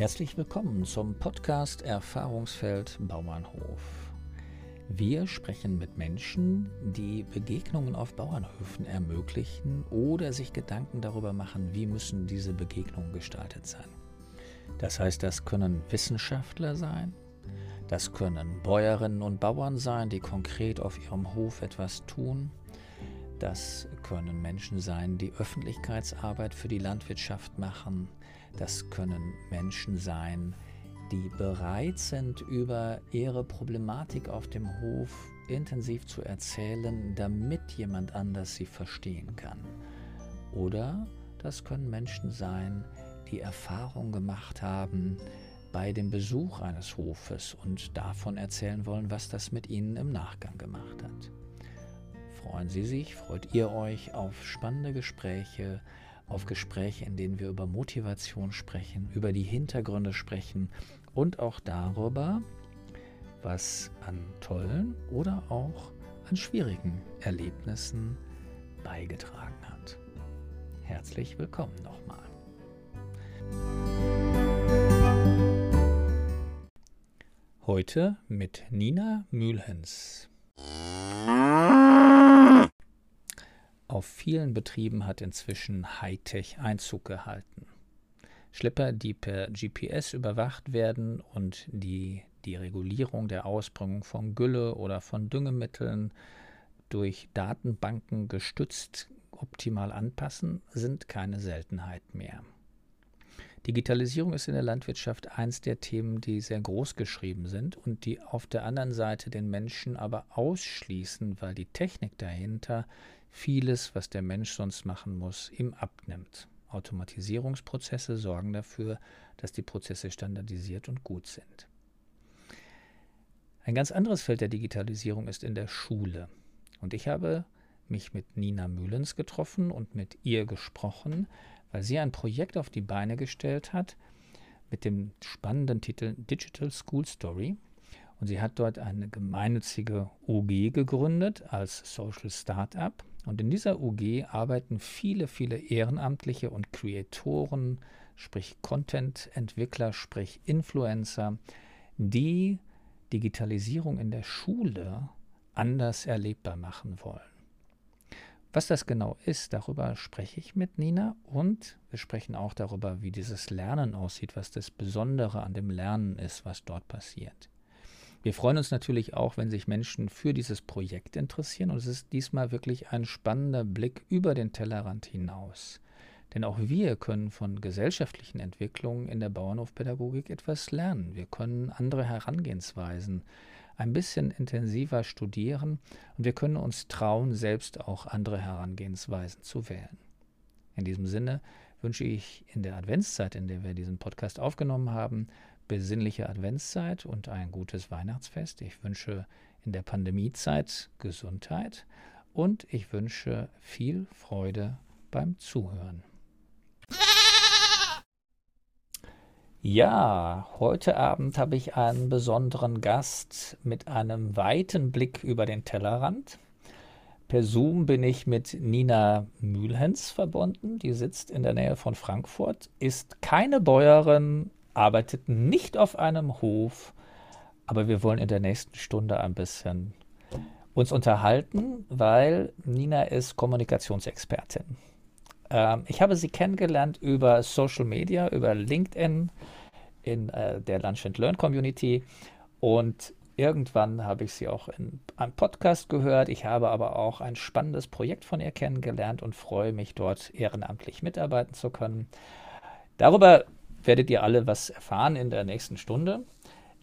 Herzlich willkommen zum Podcast Erfahrungsfeld Bauernhof. Wir sprechen mit Menschen, die Begegnungen auf Bauernhöfen ermöglichen oder sich Gedanken darüber machen, wie müssen diese Begegnungen gestaltet sein. Das heißt, das können Wissenschaftler sein, das können Bäuerinnen und Bauern sein, die konkret auf ihrem Hof etwas tun, das können Menschen sein, die Öffentlichkeitsarbeit für die Landwirtschaft machen, das können Menschen sein, die bereit sind, über ihre Problematik auf dem Hof intensiv zu erzählen, damit jemand anders sie verstehen kann. Oder das können Menschen sein, die Erfahrung gemacht haben bei dem Besuch eines Hofes und davon erzählen wollen, was das mit ihnen im Nachgang gemacht hat. Freuen Sie sich, freut ihr euch auf spannende Gespräche, auf Gespräche, in denen wir über Motivation sprechen, über die Hintergründe sprechen und auch darüber, was an tollen oder auch an schwierigen Erlebnissen beigetragen hat. Herzlich willkommen nochmal. Heute mit Nina Mühlhens. Auf vielen Betrieben hat inzwischen Hightech Einzug gehalten. Schlepper, die per GPS überwacht werden und die die Regulierung der Ausbringung von Gülle oder von Düngemitteln durch Datenbanken gestützt optimal anpassen, sind keine Seltenheit mehr. Digitalisierung ist in der Landwirtschaft eins der Themen, die sehr groß geschrieben sind und die auf der anderen Seite den Menschen aber ausschließen, weil die Technik dahinter vieles, was der Mensch sonst machen muss, ihm abnimmt. Automatisierungsprozesse sorgen dafür, dass die Prozesse standardisiert und gut sind. Ein ganz anderes Feld der Digitalisierung ist in der Schule. Und ich habe mich mit Nina Mühlens getroffen und mit ihr gesprochen, weil sie ein Projekt auf die Beine gestellt hat mit dem spannenden Titel Digital School Story. Und sie hat dort eine gemeinnützige OG gegründet als Social Startup. Und in dieser OG arbeiten viele, viele Ehrenamtliche und Creatoren, sprich Content-Entwickler, sprich Influencer, die Digitalisierung in der Schule anders erlebbar machen wollen. Was das genau ist, darüber spreche ich mit Nina und wir sprechen auch darüber, wie dieses Lernen aussieht, was das Besondere an dem Lernen ist, was dort passiert. Wir freuen uns natürlich auch, wenn sich Menschen für dieses Projekt interessieren und es ist diesmal wirklich ein spannender Blick über den Tellerrand hinaus. Denn auch wir können von gesellschaftlichen Entwicklungen in der Bauernhofpädagogik etwas lernen. Wir können andere Herangehensweisen ein bisschen intensiver studieren und wir können uns trauen, selbst auch andere Herangehensweisen zu wählen. In diesem Sinne wünsche ich in der Adventszeit, in der wir diesen Podcast aufgenommen haben, besinnliche Adventszeit und ein gutes Weihnachtsfest. Ich wünsche in der Pandemiezeit Gesundheit und ich wünsche viel Freude beim Zuhören. Ja, heute Abend habe ich einen besonderen Gast mit einem weiten Blick über den Tellerrand. Per Zoom bin ich mit Nina Mühlhens verbunden. Die sitzt in der Nähe von Frankfurt, ist keine Bäuerin, arbeitet nicht auf einem Hof, aber wir wollen in der nächsten Stunde ein bisschen uns unterhalten, weil Nina ist Kommunikationsexpertin. Ähm, ich habe sie kennengelernt über Social Media, über LinkedIn in äh, der Lunch and Learn Community und irgendwann habe ich sie auch in einem Podcast gehört. Ich habe aber auch ein spannendes Projekt von ihr kennengelernt und freue mich dort ehrenamtlich mitarbeiten zu können. Darüber werdet ihr alle was erfahren in der nächsten Stunde.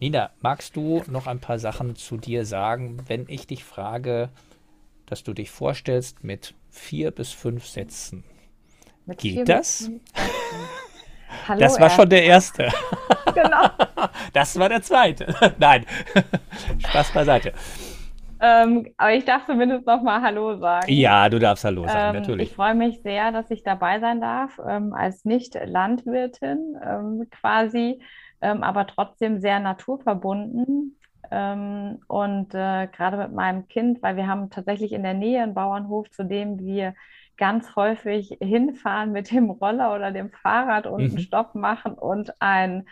Nina, magst du noch ein paar Sachen zu dir sagen, wenn ich dich frage, dass du dich vorstellst mit vier bis fünf Sätzen? Mit Geht das? Hallo, das war schon der erste. genau. Das war der zweite. Nein, Spaß beiseite. Ähm, aber ich darf zumindest noch mal Hallo sagen. Ja, du darfst Hallo sagen, ähm, natürlich. Ich freue mich sehr, dass ich dabei sein darf, ähm, als Nicht-Landwirtin ähm, quasi, ähm, aber trotzdem sehr naturverbunden. Ähm, und äh, gerade mit meinem Kind, weil wir haben tatsächlich in der Nähe einen Bauernhof, zu dem wir ganz häufig hinfahren mit dem Roller oder dem Fahrrad und mhm. einen Stopp machen und ein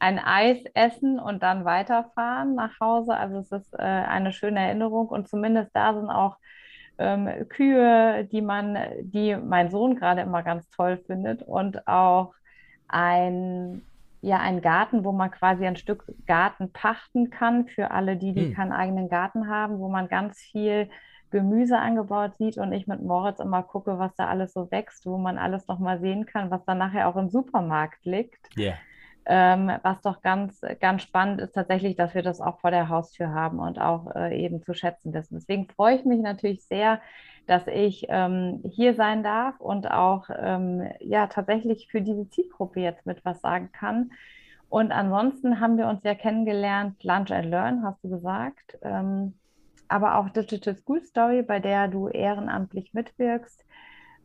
ein Eis essen und dann weiterfahren nach Hause. Also es ist äh, eine schöne Erinnerung und zumindest da sind auch ähm, Kühe, die man, die mein Sohn gerade immer ganz toll findet und auch ein ja ein Garten, wo man quasi ein Stück Garten pachten kann für alle die, die hm. keinen eigenen Garten haben, wo man ganz viel Gemüse angebaut sieht und ich mit Moritz immer gucke, was da alles so wächst, wo man alles noch mal sehen kann, was dann nachher auch im Supermarkt liegt. Yeah. Ähm, was doch ganz, ganz spannend ist tatsächlich, dass wir das auch vor der Haustür haben und auch äh, eben zu schätzen wissen. Deswegen freue ich mich natürlich sehr, dass ich ähm, hier sein darf und auch ähm, ja tatsächlich für diese Zielgruppe jetzt mit was sagen kann. Und ansonsten haben wir uns ja kennengelernt, Lunch and Learn, hast du gesagt. Ähm, aber auch Digital School Story, bei der du ehrenamtlich mitwirkst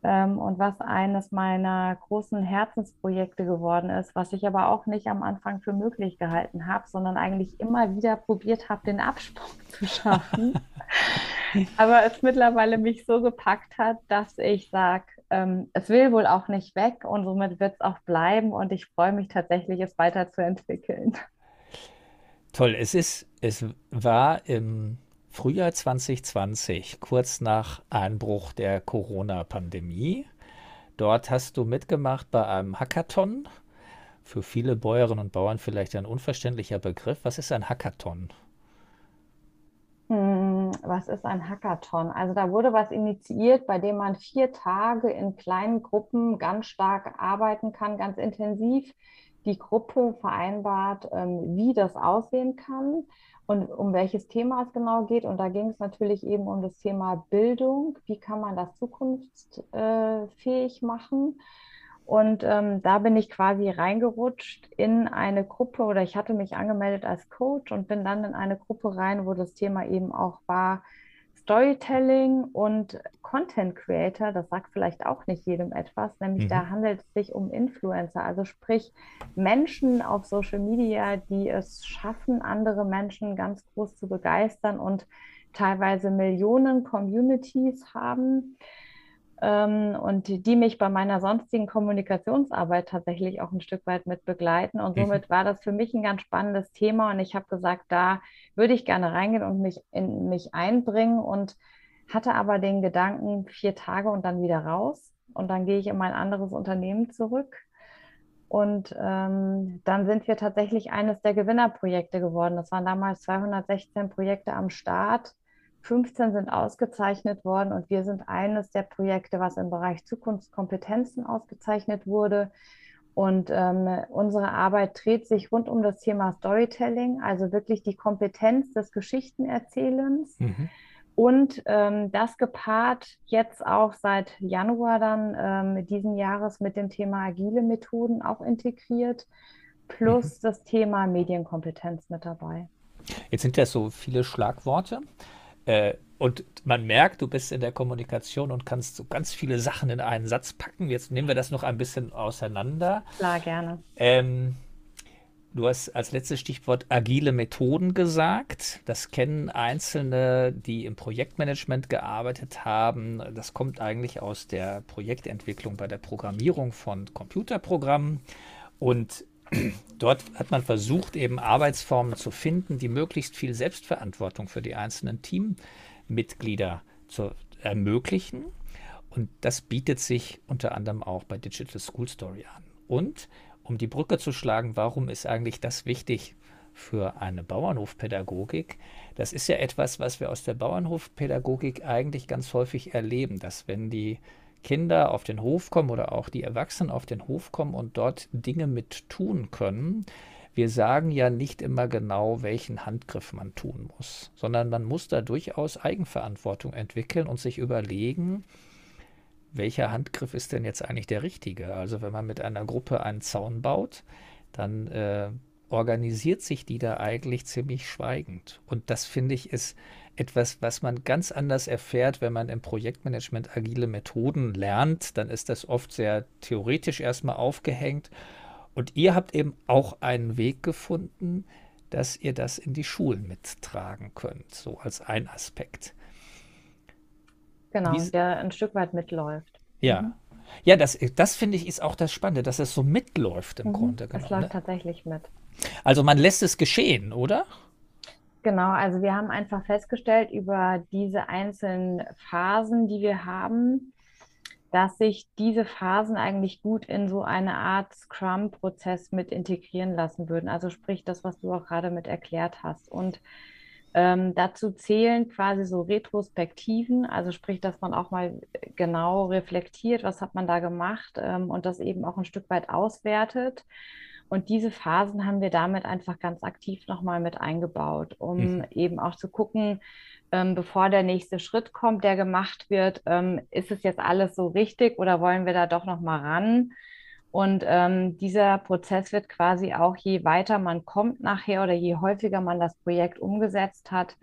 und was eines meiner großen Herzensprojekte geworden ist, was ich aber auch nicht am Anfang für möglich gehalten habe, sondern eigentlich immer wieder probiert habe, den Absprung zu schaffen. aber es mittlerweile mich so gepackt hat, dass ich sage, ähm, es will wohl auch nicht weg und somit wird es auch bleiben und ich freue mich tatsächlich, es weiterzuentwickeln. Toll, es ist, es war im Frühjahr 2020, kurz nach Einbruch der Corona-Pandemie. Dort hast du mitgemacht bei einem Hackathon. Für viele Bäuerinnen und Bauern vielleicht ein unverständlicher Begriff. Was ist ein Hackathon? Hm, was ist ein Hackathon? Also da wurde was initiiert, bei dem man vier Tage in kleinen Gruppen ganz stark arbeiten kann, ganz intensiv. Die Gruppe vereinbart, ähm, wie das aussehen kann und um welches Thema es genau geht. Und da ging es natürlich eben um das Thema Bildung. Wie kann man das zukunftsfähig machen? Und ähm, da bin ich quasi reingerutscht in eine Gruppe oder ich hatte mich angemeldet als Coach und bin dann in eine Gruppe rein, wo das Thema eben auch war, Storytelling und Content Creator, das sagt vielleicht auch nicht jedem etwas, nämlich mhm. da handelt es sich um Influencer, also sprich Menschen auf Social Media, die es schaffen, andere Menschen ganz groß zu begeistern und teilweise Millionen Communities haben und die, die, mich bei meiner sonstigen Kommunikationsarbeit tatsächlich auch ein Stück weit mit begleiten. Und mhm. somit war das für mich ein ganz spannendes Thema und ich habe gesagt, da würde ich gerne reingehen und mich in mich einbringen und hatte aber den Gedanken, vier Tage und dann wieder raus und dann gehe ich in mein anderes Unternehmen zurück. Und ähm, dann sind wir tatsächlich eines der Gewinnerprojekte geworden. Das waren damals 216 Projekte am Start 15 sind ausgezeichnet worden und wir sind eines der Projekte, was im Bereich Zukunftskompetenzen ausgezeichnet wurde. Und ähm, unsere Arbeit dreht sich rund um das Thema Storytelling, also wirklich die Kompetenz des Geschichtenerzählens. Mhm. Und ähm, das gepaart jetzt auch seit Januar dann ähm, diesen Jahres mit dem Thema agile Methoden auch integriert, plus mhm. das Thema Medienkompetenz mit dabei. Jetzt sind ja so viele Schlagworte. Äh, und man merkt, du bist in der Kommunikation und kannst so ganz viele Sachen in einen Satz packen. Jetzt nehmen wir das noch ein bisschen auseinander. Klar, gerne. Ähm, du hast als letztes Stichwort agile Methoden gesagt. Das kennen Einzelne, die im Projektmanagement gearbeitet haben. Das kommt eigentlich aus der Projektentwicklung bei der Programmierung von Computerprogrammen. Und dort hat man versucht, eben Arbeitsformen zu finden, die möglichst viel Selbstverantwortung für die einzelnen Teammitglieder zu ermöglichen. Und das bietet sich unter anderem auch bei Digital School Story an. Und um die Brücke zu schlagen, warum ist eigentlich das wichtig für eine Bauernhofpädagogik? Das ist ja etwas, was wir aus der Bauernhofpädagogik eigentlich ganz häufig erleben, dass wenn die Kinder auf den Hof kommen oder auch die Erwachsenen auf den Hof kommen und dort Dinge mit tun können. Wir sagen ja nicht immer genau, welchen Handgriff man tun muss, sondern man muss da durchaus Eigenverantwortung entwickeln und sich überlegen, welcher Handgriff ist denn jetzt eigentlich der richtige? Also wenn man mit einer Gruppe einen Zaun baut, dann äh, organisiert sich die da eigentlich ziemlich schweigend. Und das finde ich ist etwas, was man ganz anders erfährt, wenn man im Projektmanagement agile Methoden lernt. Dann ist das oft sehr theoretisch erstmal aufgehängt. Und ihr habt eben auch einen Weg gefunden, dass ihr das in die Schulen mittragen könnt, so als ein Aspekt. Genau, Wie, der ein Stück weit mitläuft. Ja. Mhm. Ja, das, das finde ich ist auch das Spannende, dass es so mitläuft im mhm, Grunde genommen. Es läuft ne? tatsächlich mit. Also man lässt es geschehen, oder? Genau, also wir haben einfach festgestellt über diese einzelnen Phasen, die wir haben, dass sich diese Phasen eigentlich gut in so eine Art Scrum-Prozess mit integrieren lassen würden. Also sprich das, was du auch gerade mit erklärt hast. Und ähm, dazu zählen quasi so Retrospektiven, also sprich, dass man auch mal genau reflektiert, was hat man da gemacht ähm, und das eben auch ein Stück weit auswertet. Und diese Phasen haben wir damit einfach ganz aktiv nochmal mit eingebaut, um mhm. eben auch zu gucken, ähm, bevor der nächste Schritt kommt, der gemacht wird, ähm, ist es jetzt alles so richtig oder wollen wir da doch nochmal ran? Und ähm, dieser Prozess wird quasi auch, je weiter man kommt nachher oder je häufiger man das Projekt umgesetzt hat,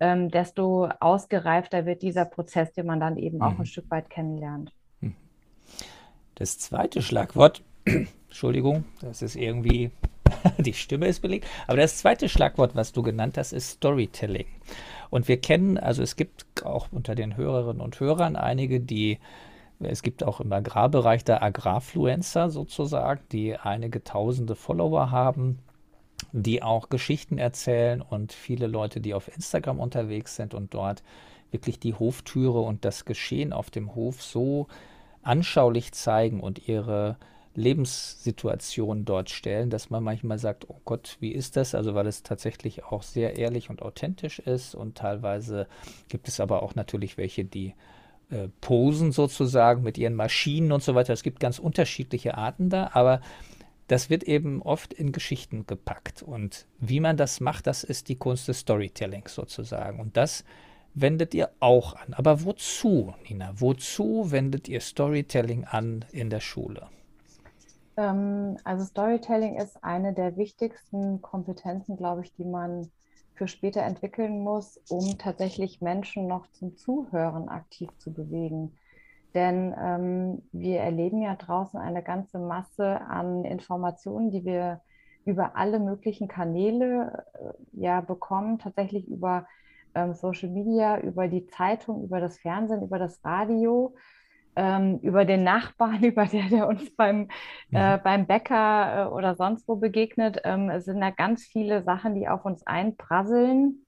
ähm, desto ausgereifter wird dieser Prozess, den man dann eben mhm. auch ein Stück weit kennenlernt. Mhm. Das zweite Schlagwort, Entschuldigung, das ist irgendwie, die Stimme ist belegt, aber das zweite Schlagwort, was du genannt hast, ist Storytelling. Und wir kennen, also es gibt auch unter den Hörerinnen und Hörern einige, die es gibt auch im Agrarbereich da Agrarfluencer sozusagen, die einige tausende Follower haben, die auch Geschichten erzählen und viele Leute, die auf Instagram unterwegs sind und dort wirklich die Hoftüre und das Geschehen auf dem Hof so anschaulich zeigen und ihre Lebenssituation dort stellen, dass man manchmal sagt, oh Gott, wie ist das? Also weil es tatsächlich auch sehr ehrlich und authentisch ist und teilweise gibt es aber auch natürlich welche, die äh, posen sozusagen mit ihren Maschinen und so weiter. Es gibt ganz unterschiedliche Arten da, aber das wird eben oft in Geschichten gepackt. Und wie man das macht, das ist die Kunst des Storytellings sozusagen. Und das wendet ihr auch an. Aber wozu, Nina? Wozu wendet ihr Storytelling an in der Schule? Ähm, also Storytelling ist eine der wichtigsten Kompetenzen, glaube ich, die man für später entwickeln muss, um tatsächlich Menschen noch zum Zuhören aktiv zu bewegen. Denn ähm, wir erleben ja draußen eine ganze Masse an Informationen, die wir über alle möglichen Kanäle äh, ja bekommen, tatsächlich über ähm, Social Media, über die Zeitung, über das Fernsehen, über das Radio ähm, über den Nachbarn, über der, der uns beim, äh, mhm. beim Bäcker äh, oder sonst wo begegnet. Ähm, es sind da ganz viele Sachen, die auf uns einprasseln.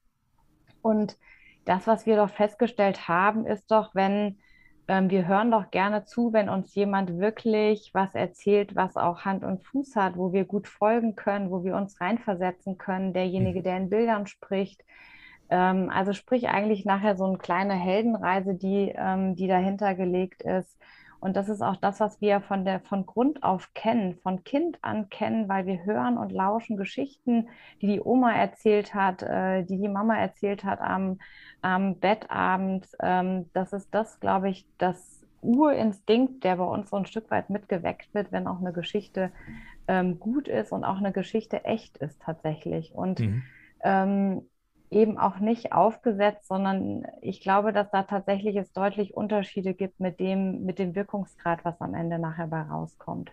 Und das, was wir doch festgestellt haben, ist doch, wenn ähm, wir hören doch gerne zu, wenn uns jemand wirklich was erzählt, was auch Hand und Fuß hat, wo wir gut folgen können, wo wir uns reinversetzen können, derjenige, mhm. der in Bildern spricht, ähm, also sprich eigentlich nachher so eine kleine Heldenreise, die, ähm, die dahinter gelegt ist. Und das ist auch das, was wir von, der, von Grund auf kennen, von Kind an kennen, weil wir hören und lauschen Geschichten, die die Oma erzählt hat, äh, die die Mama erzählt hat am, am Bettabend. Ähm, das ist das, glaube ich, das Urinstinkt, der bei uns so ein Stück weit mitgeweckt wird, wenn auch eine Geschichte ähm, gut ist und auch eine Geschichte echt ist tatsächlich. Und mhm. ähm, eben auch nicht aufgesetzt, sondern ich glaube, dass da tatsächlich es deutlich Unterschiede gibt mit dem, mit dem Wirkungsgrad, was am Ende nachher bei rauskommt.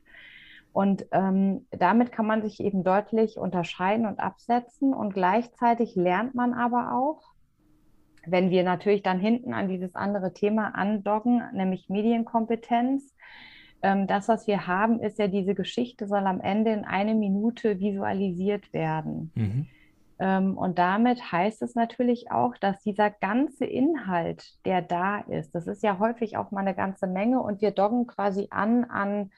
Und ähm, damit kann man sich eben deutlich unterscheiden und absetzen. Und gleichzeitig lernt man aber auch, wenn wir natürlich dann hinten an dieses andere Thema andocken, nämlich Medienkompetenz, ähm, das, was wir haben, ist ja, diese Geschichte soll am Ende in eine Minute visualisiert werden. Mhm. Ähm, und damit heißt es natürlich auch, dass dieser ganze Inhalt, der da ist, das ist ja häufig auch mal eine ganze Menge und wir doggen quasi an an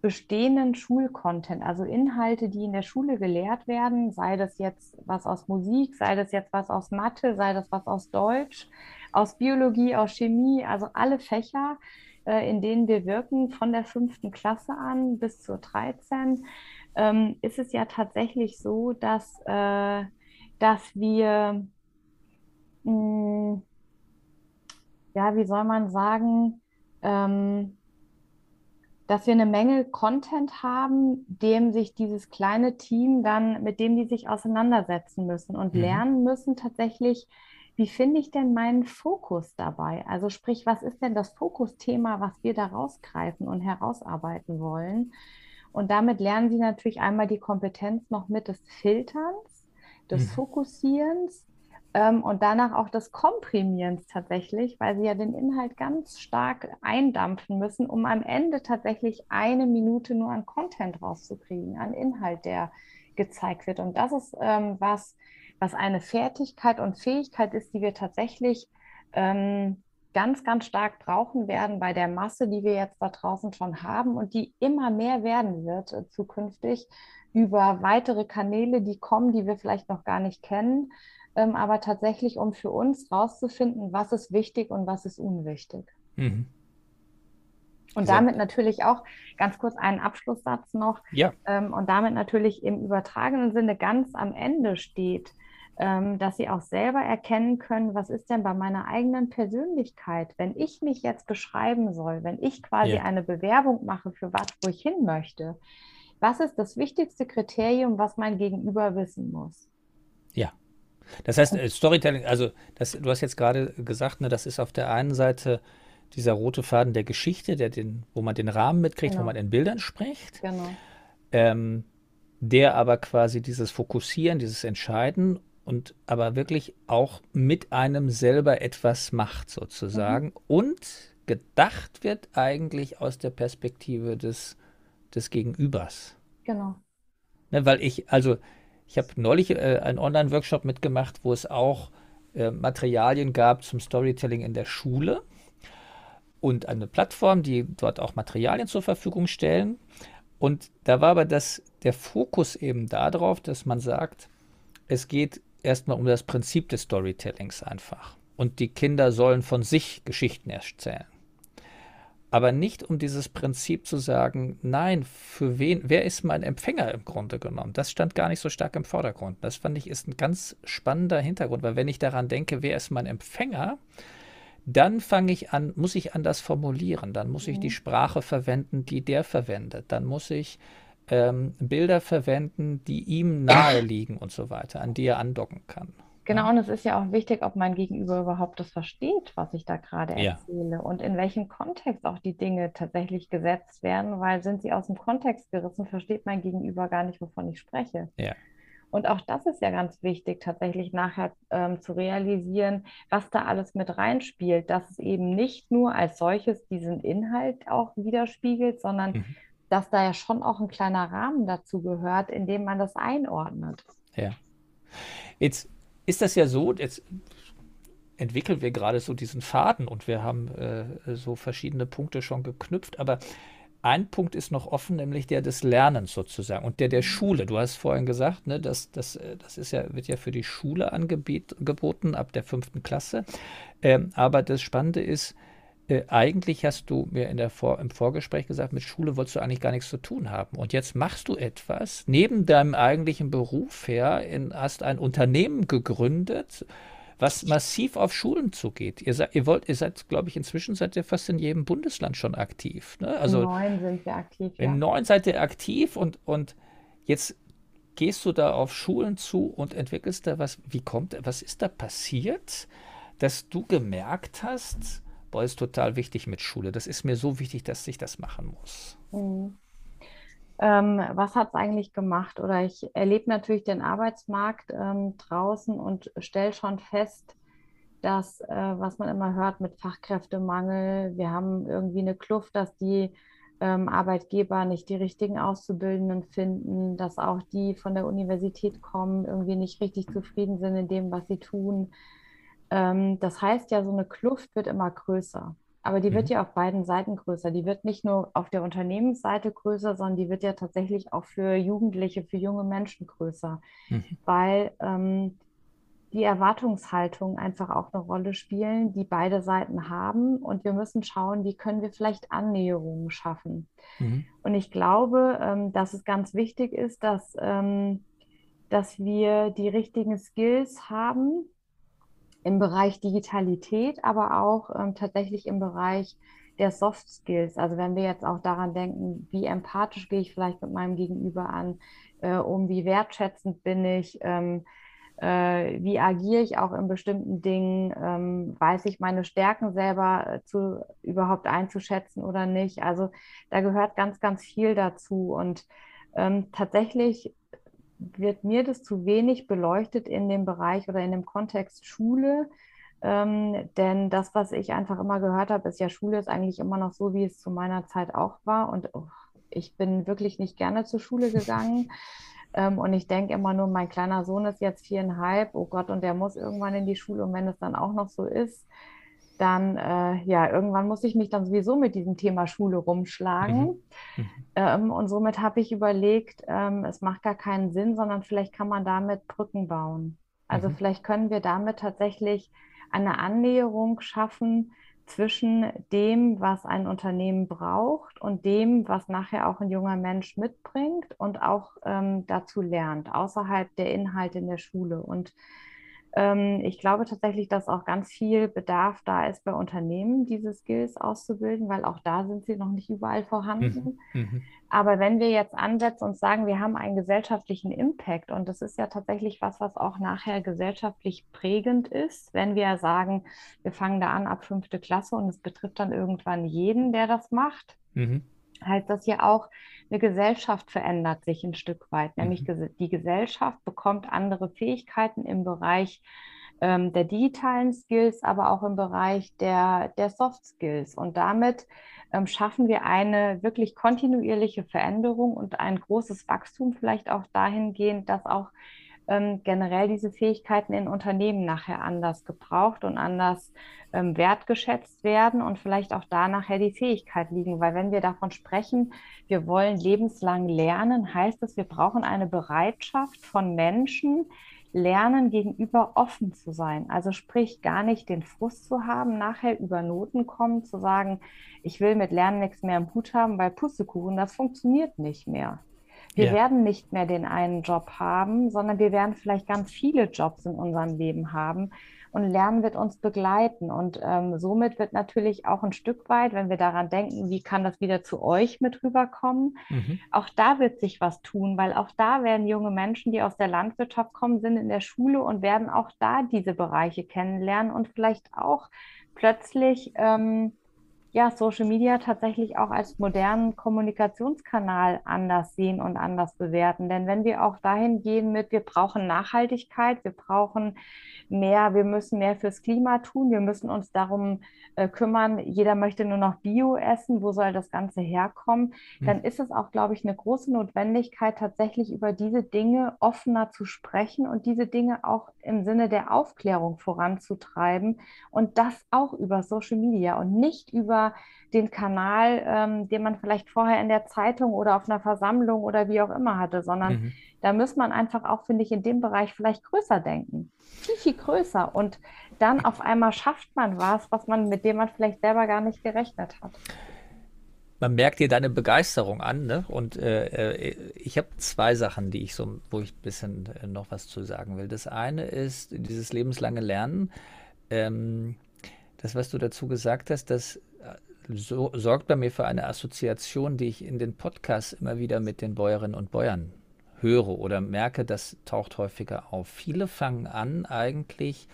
bestehenden Schulcontent, also Inhalte, die in der Schule gelehrt werden, sei das jetzt was aus Musik, sei das jetzt was aus Mathe, sei das was aus Deutsch, aus Biologie, aus Chemie, also alle Fächer, äh, in denen wir wirken, von der fünften Klasse an bis zur 13, ähm, ist es ja tatsächlich so, dass äh, dass wir, mh, hm, ja, wie soll man sagen, ähm, dass wir eine Menge Content haben, dem sich dieses kleine Team dann, mit dem die sich auseinandersetzen müssen und mhm. lernen müssen tatsächlich, wie finde ich denn meinen Fokus dabei? Also sprich, was ist denn das Fokusthema, was wir da rausgreifen und herausarbeiten wollen? Und damit lernen sie natürlich einmal die Kompetenz noch mit des Filterns, des mhm. Fokussierens ähm, und danach auch des Komprimierens tatsächlich, weil sie ja den Inhalt ganz stark eindampfen müssen, um am Ende tatsächlich eine Minute nur an Content rauszukriegen, an Inhalt, der gezeigt wird. Und das ist ähm, was, was eine Fertigkeit und Fähigkeit ist, die wir tatsächlich ähm, ganz, ganz stark brauchen werden bei der Masse, die wir jetzt da draußen schon haben und die immer mehr werden wird äh, zukünftig über weitere Kanäle, die kommen, die wir vielleicht noch gar nicht kennen, ähm, aber tatsächlich, um für uns rauszufinden, was ist wichtig und was ist unwichtig. Mhm. Und damit natürlich auch ganz kurz einen Abschlusssatz noch. Ja. Ähm, und damit natürlich im übertragenen Sinne ganz am Ende steht, ähm, dass sie auch selber erkennen können, was ist denn bei meiner eigenen Persönlichkeit, wenn ich mich jetzt beschreiben soll, wenn ich quasi ja. eine Bewerbung mache für was, wo ich hin möchte. Was ist das wichtigste Kriterium, was mein Gegenüber wissen muss? Ja. Das heißt, äh, Storytelling, also das, du hast jetzt gerade gesagt, ne, das ist auf der einen Seite dieser rote Faden der Geschichte, der den, wo man den Rahmen mitkriegt, genau. wo man in Bildern spricht. Genau. Ähm, der aber quasi dieses Fokussieren, dieses Entscheiden und aber wirklich auch mit einem selber etwas macht sozusagen mhm. und gedacht wird eigentlich aus der Perspektive des, des Gegenübers. Genau. Ne, weil ich, also ich habe neulich äh, einen Online-Workshop mitgemacht, wo es auch äh, Materialien gab zum Storytelling in der Schule und eine Plattform, die dort auch Materialien zur Verfügung stellen. Und da war aber das, der Fokus eben darauf, dass man sagt, es geht erstmal um das Prinzip des Storytellings einfach. Und die Kinder sollen von sich Geschichten erzählen. Aber nicht um dieses Prinzip zu sagen, nein, für wen, wer ist mein Empfänger im Grunde genommen? Das stand gar nicht so stark im Vordergrund. Das fand ich ist ein ganz spannender Hintergrund, weil wenn ich daran denke, wer ist mein Empfänger, dann fange ich an, muss ich anders formulieren, dann muss ich die mhm. Sprache verwenden, die der verwendet, dann muss ich ähm, Bilder verwenden, die ihm nahe liegen und so weiter, an die er andocken kann. Genau, und es ist ja auch wichtig, ob mein Gegenüber überhaupt das versteht, was ich da gerade erzähle ja. und in welchem Kontext auch die Dinge tatsächlich gesetzt werden, weil sind sie aus dem Kontext gerissen, versteht mein Gegenüber gar nicht, wovon ich spreche. Ja. Und auch das ist ja ganz wichtig, tatsächlich nachher ähm, zu realisieren, was da alles mit reinspielt, dass es eben nicht nur als solches diesen Inhalt auch widerspiegelt, sondern mhm. dass da ja schon auch ein kleiner Rahmen dazu gehört, in dem man das einordnet. Ja. Jetzt ist das ja so, jetzt entwickeln wir gerade so diesen Faden und wir haben äh, so verschiedene Punkte schon geknüpft, aber ein Punkt ist noch offen, nämlich der des Lernens sozusagen und der der Schule. Du hast vorhin gesagt, ne, das, das, das ist ja, wird ja für die Schule angeboten ab der fünften Klasse. Ähm, aber das Spannende ist, äh, eigentlich hast du mir in der Vor im Vorgespräch gesagt, mit Schule wolltest du eigentlich gar nichts zu tun haben. Und jetzt machst du etwas neben deinem eigentlichen Beruf her, in, hast ein Unternehmen gegründet, was massiv auf Schulen zugeht. Ihr, seid, ihr wollt, ihr seid, glaube ich, inzwischen seid ihr fast in jedem Bundesland schon aktiv. Ne? Also in neun sind wir aktiv. In ja. neun seid ihr aktiv und, und jetzt gehst du da auf Schulen zu und entwickelst da was. Wie kommt, was ist da passiert, dass du gemerkt hast, boah, ist total wichtig mit Schule. Das ist mir so wichtig, dass ich das machen muss. Mhm ähm, was hat es eigentlich gemacht? Oder ich erlebe natürlich den Arbeitsmarkt ähm, draußen und stelle schon fest, dass, äh, was man immer hört mit Fachkräftemangel, wir haben irgendwie eine Kluft, dass die ähm, Arbeitgeber nicht die richtigen Auszubildenden finden, dass auch die von der Universität kommen, irgendwie nicht richtig zufrieden sind in dem, was sie tun. Ähm, das heißt ja, so eine Kluft wird immer größer. Aber die wird mhm. ja auf beiden Seiten größer. Die wird nicht nur auf der Unternehmensseite größer, sondern die wird ja tatsächlich auch für Jugendliche, für junge Menschen größer, mhm. weil ähm, die Erwartungshaltung einfach auch eine Rolle spielen, die beide Seiten haben. Und wir müssen schauen, wie können wir vielleicht Annäherungen schaffen. Mhm. Und ich glaube, ähm, dass es ganz wichtig ist, dass, ähm, dass wir die richtigen Skills haben, im Bereich Digitalität, aber auch ähm, tatsächlich im Bereich der Soft Skills. Also wenn wir jetzt auch daran denken, wie empathisch gehe ich vielleicht mit meinem Gegenüber an, äh, um wie wertschätzend bin ich, ähm, äh, wie agiere ich auch in bestimmten Dingen, ähm, weiß ich meine Stärken selber äh, zu, überhaupt einzuschätzen oder nicht. Also da gehört ganz, ganz viel dazu und ähm, tatsächlich wird mir das zu wenig beleuchtet in dem Bereich oder in dem Kontext Schule. Ähm, denn das, was ich einfach immer gehört habe, ist ja, Schule ist eigentlich immer noch so, wie es zu meiner Zeit auch war. Und oh, ich bin wirklich nicht gerne zur Schule gegangen. Ähm, und ich denke immer nur, mein kleiner Sohn ist jetzt viereinhalb, oh Gott, und der muss irgendwann in die Schule. Und wenn es dann auch noch so ist, dann, äh, ja, irgendwann muss ich mich dann sowieso mit diesem Thema Schule rumschlagen. Mhm. Mhm. Ähm, und somit habe ich überlegt, ähm, es macht gar keinen Sinn, sondern vielleicht kann man damit Brücken bauen. Also mhm. vielleicht können wir damit tatsächlich eine Annäherung schaffen zwischen dem, was ein Unternehmen braucht und dem, was nachher auch ein junger Mensch mitbringt und auch ähm, dazu lernt, außerhalb der Inhalte in der Schule. Und ich glaube tatsächlich, dass auch ganz viel Bedarf da ist bei Unternehmen, diese Skills auszubilden, weil auch da sind sie noch nicht überall vorhanden. Mhm. mhm. Aber wenn wir jetzt ansetzen und sagen, wir haben einen gesellschaftlichen Impact, und das ist ja tatsächlich was, was auch nachher gesellschaftlich prägend ist, wenn wir sagen, wir fangen da an ab fünfte Klasse und es betrifft dann irgendwann jeden, der das macht, mhm. heißt das ja auch, eine Gesellschaft verändert sich ein Stück weit, nämlich mhm. die Gesellschaft bekommt andere Fähigkeiten im Bereich ähm, der digitalen Skills, aber auch im Bereich der, der Soft Skills. Und damit ähm, schaffen wir eine wirklich kontinuierliche Veränderung und ein großes Wachstum vielleicht auch dahingehend, dass auch ähm, generell diese Fähigkeiten in Unternehmen nachher anders gebraucht und anders ähm, wertgeschätzt werden und vielleicht auch da nachher die Fähigkeit liegen. Weil wenn wir davon sprechen, wir wollen lebenslang lernen, heißt es, wir brauchen eine Bereitschaft von Menschen, Lernen gegenüber offen zu sein. Also sprich, gar nicht den Frust zu haben, nachher über Noten kommen, zu sagen, ich will mit Lernen nichts mehr im Hut haben, weil Pussekuchen, das funktioniert nicht mehr. Wir ja. werden nicht mehr den einen Job haben, sondern wir werden vielleicht ganz viele Jobs in unserem Leben haben. Und Lernen wird uns begleiten. Und ähm, somit wird natürlich auch ein Stück weit, wenn wir daran denken, wie kann das wieder zu euch mit rüberkommen, mhm. auch da wird sich was tun, weil auch da werden junge Menschen, die aus der Landwirtschaft kommen, sind in der Schule und werden auch da diese Bereiche kennenlernen und vielleicht auch plötzlich ähm, ja, Social Media tatsächlich auch als modernen Kommunikationskanal anders sehen und anders bewerten. Denn wenn wir auch dahin gehen mit, wir brauchen Nachhaltigkeit, wir brauchen mehr, wir müssen mehr fürs Klima tun, wir müssen uns darum äh, kümmern, jeder möchte nur noch Bio essen, wo soll das Ganze herkommen, mhm. dann ist es auch, glaube ich, eine große Notwendigkeit, tatsächlich über diese Dinge offener zu sprechen und diese Dinge auch im Sinne der Aufklärung voranzutreiben und das auch über Social Media und nicht über den Kanal, ähm, den man vielleicht vorher in der Zeitung oder auf einer Versammlung oder wie auch immer hatte, sondern mhm. da muss man einfach auch, finde ich, in dem Bereich vielleicht größer denken. Viel, viel größer. Und dann auf einmal schafft man was, was man, mit dem man vielleicht selber gar nicht gerechnet hat man merkt dir deine Begeisterung an, ne? Und äh, äh ich habe zwei Sachen, die ich so, wo ich ein bisschen äh, noch was zu sagen will. Das eine ist dieses lebenslange Lernen. Ähm, das, was du dazu gesagt hast, das äh, so, sorgt bei mir für eine Assoziation, die ich in den Podcasts immer wieder mit den Bäuerinnen und Bäuern höre oder merke, das taucht häufiger auf. Viele fangen an eigentlich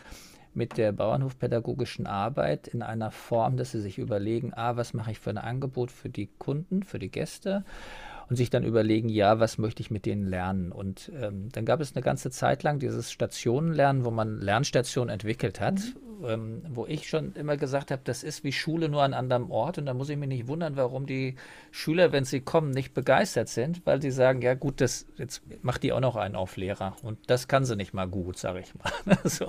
mit der bauernhofpädagogischen Arbeit in einer Form, dass sie sich überlegen, ah, was mache ich für ein Angebot für die Kunden, für die Gäste und sich dann überlegen, ja, was möchte ich mit denen lernen. Und ähm, dann gab es eine ganze Zeit lang dieses Stationenlernen, wo man Lernstationen entwickelt hat, mhm. ähm, wo ich schon immer gesagt habe, das ist wie Schule nur an anderem Ort. Und da muss ich mich nicht wundern, warum die Schüler, wenn sie kommen, nicht begeistert sind, weil sie sagen, ja gut, das, jetzt macht die auch noch einen auf Lehrer. Und das kann sie nicht mal gut, sage ich mal. so.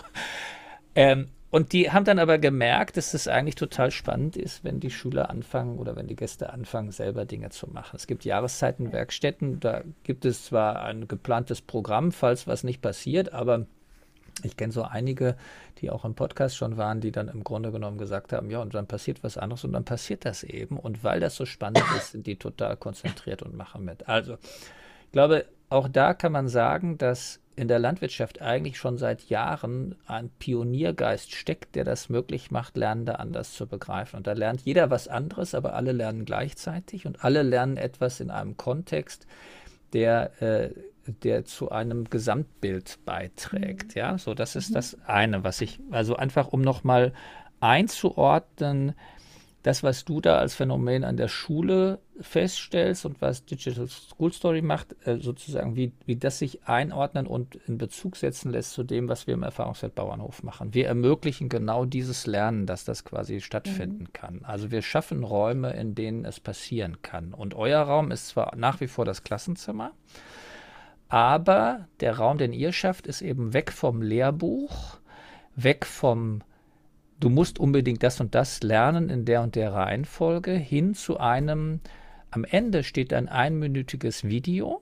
Ähm, und die haben dann aber gemerkt, dass es eigentlich total spannend ist, wenn die Schüler anfangen oder wenn die Gäste anfangen, selber Dinge zu machen. Es gibt Jahreszeitenwerkstätten, da gibt es zwar ein geplantes Programm, falls was nicht passiert, aber ich kenne so einige, die auch im Podcast schon waren, die dann im Grunde genommen gesagt haben, ja, und dann passiert was anderes und dann passiert das eben. Und weil das so spannend ist, sind die total konzentriert und machen mit. Also, ich glaube, auch da kann man sagen, dass in der Landwirtschaft eigentlich schon seit Jahren ein Pioniergeist steckt, der das möglich macht, Lernende anders zu begreifen. Und da lernt jeder was anderes, aber alle lernen gleichzeitig und alle lernen etwas in einem Kontext, der, äh, der zu einem Gesamtbild beiträgt. Mhm. Ja, so das ist mhm. das eine, was ich, also einfach um nochmal einzuordnen, das, was du da als Phänomen an der Schule feststellst und was Digital School Story macht, äh, sozusagen, wie, wie das sich einordnen und in Bezug setzen lässt zu dem, was wir im Erfahrungswert Bauernhof machen. Wir ermöglichen genau dieses Lernen, dass das quasi stattfinden mhm. kann. Also wir schaffen Räume, in denen es passieren kann. Und euer Raum ist zwar nach wie vor das Klassenzimmer, Aber der Raum, den ihr schafft, ist eben weg vom Lehrbuch, weg vom, du musst unbedingt das und das lernen in der und der Reihenfolge, hin zu einem, am Ende steht ein einminütiges Video.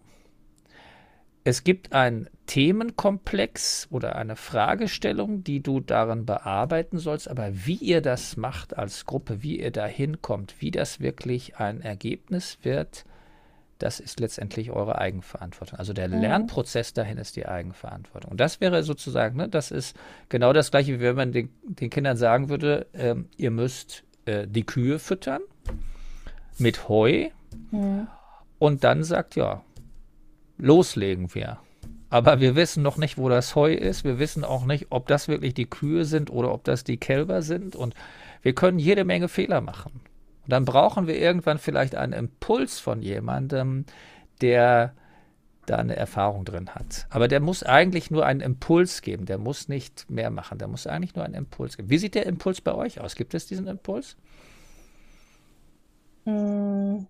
Es gibt ein Themenkomplex oder eine Fragestellung, die du darin bearbeiten sollst, aber wie ihr das macht als Gruppe, wie ihr da hinkommt, wie das wirklich ein Ergebnis wird, das ist letztendlich eure Eigenverantwortung. Also der mhm. Lernprozess dahin ist die Eigenverantwortung. Und das wäre sozusagen, ne, das ist genau das gleiche, wie wenn man den, den Kindern sagen würde, ähm, ihr müsst äh, die Kühe füttern mit Heu mhm. und dann sagt, ja, loslegen wir. Aber wir wissen noch nicht, wo das Heu ist. Wir wissen auch nicht, ob das wirklich die Kühe sind oder ob das die Kälber sind. Und wir können jede Menge Fehler machen. Und dann brauchen wir irgendwann vielleicht einen Impuls von jemandem, der da eine Erfahrung drin hat. Aber der muss eigentlich nur einen Impuls geben. Der muss nicht mehr machen. Der muss eigentlich nur einen Impuls geben. Wie sieht der Impuls bei euch aus? Gibt es diesen Impuls? Hm.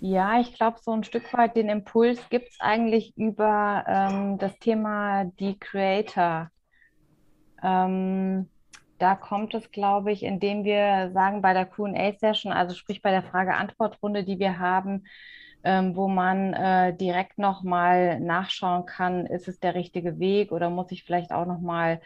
Ja, ich glaube, so ein Stück weit den Impuls gibt es eigentlich über ähm, das Thema die Creator. Ähm, da kommt es, glaube ich, indem wir sagen, bei der QA-Session, also sprich bei der Frage-Antwort-Runde, die wir haben, ähm, wo man äh, direkt nochmal nachschauen kann, ist es der richtige Weg oder muss ich vielleicht auch nochmal,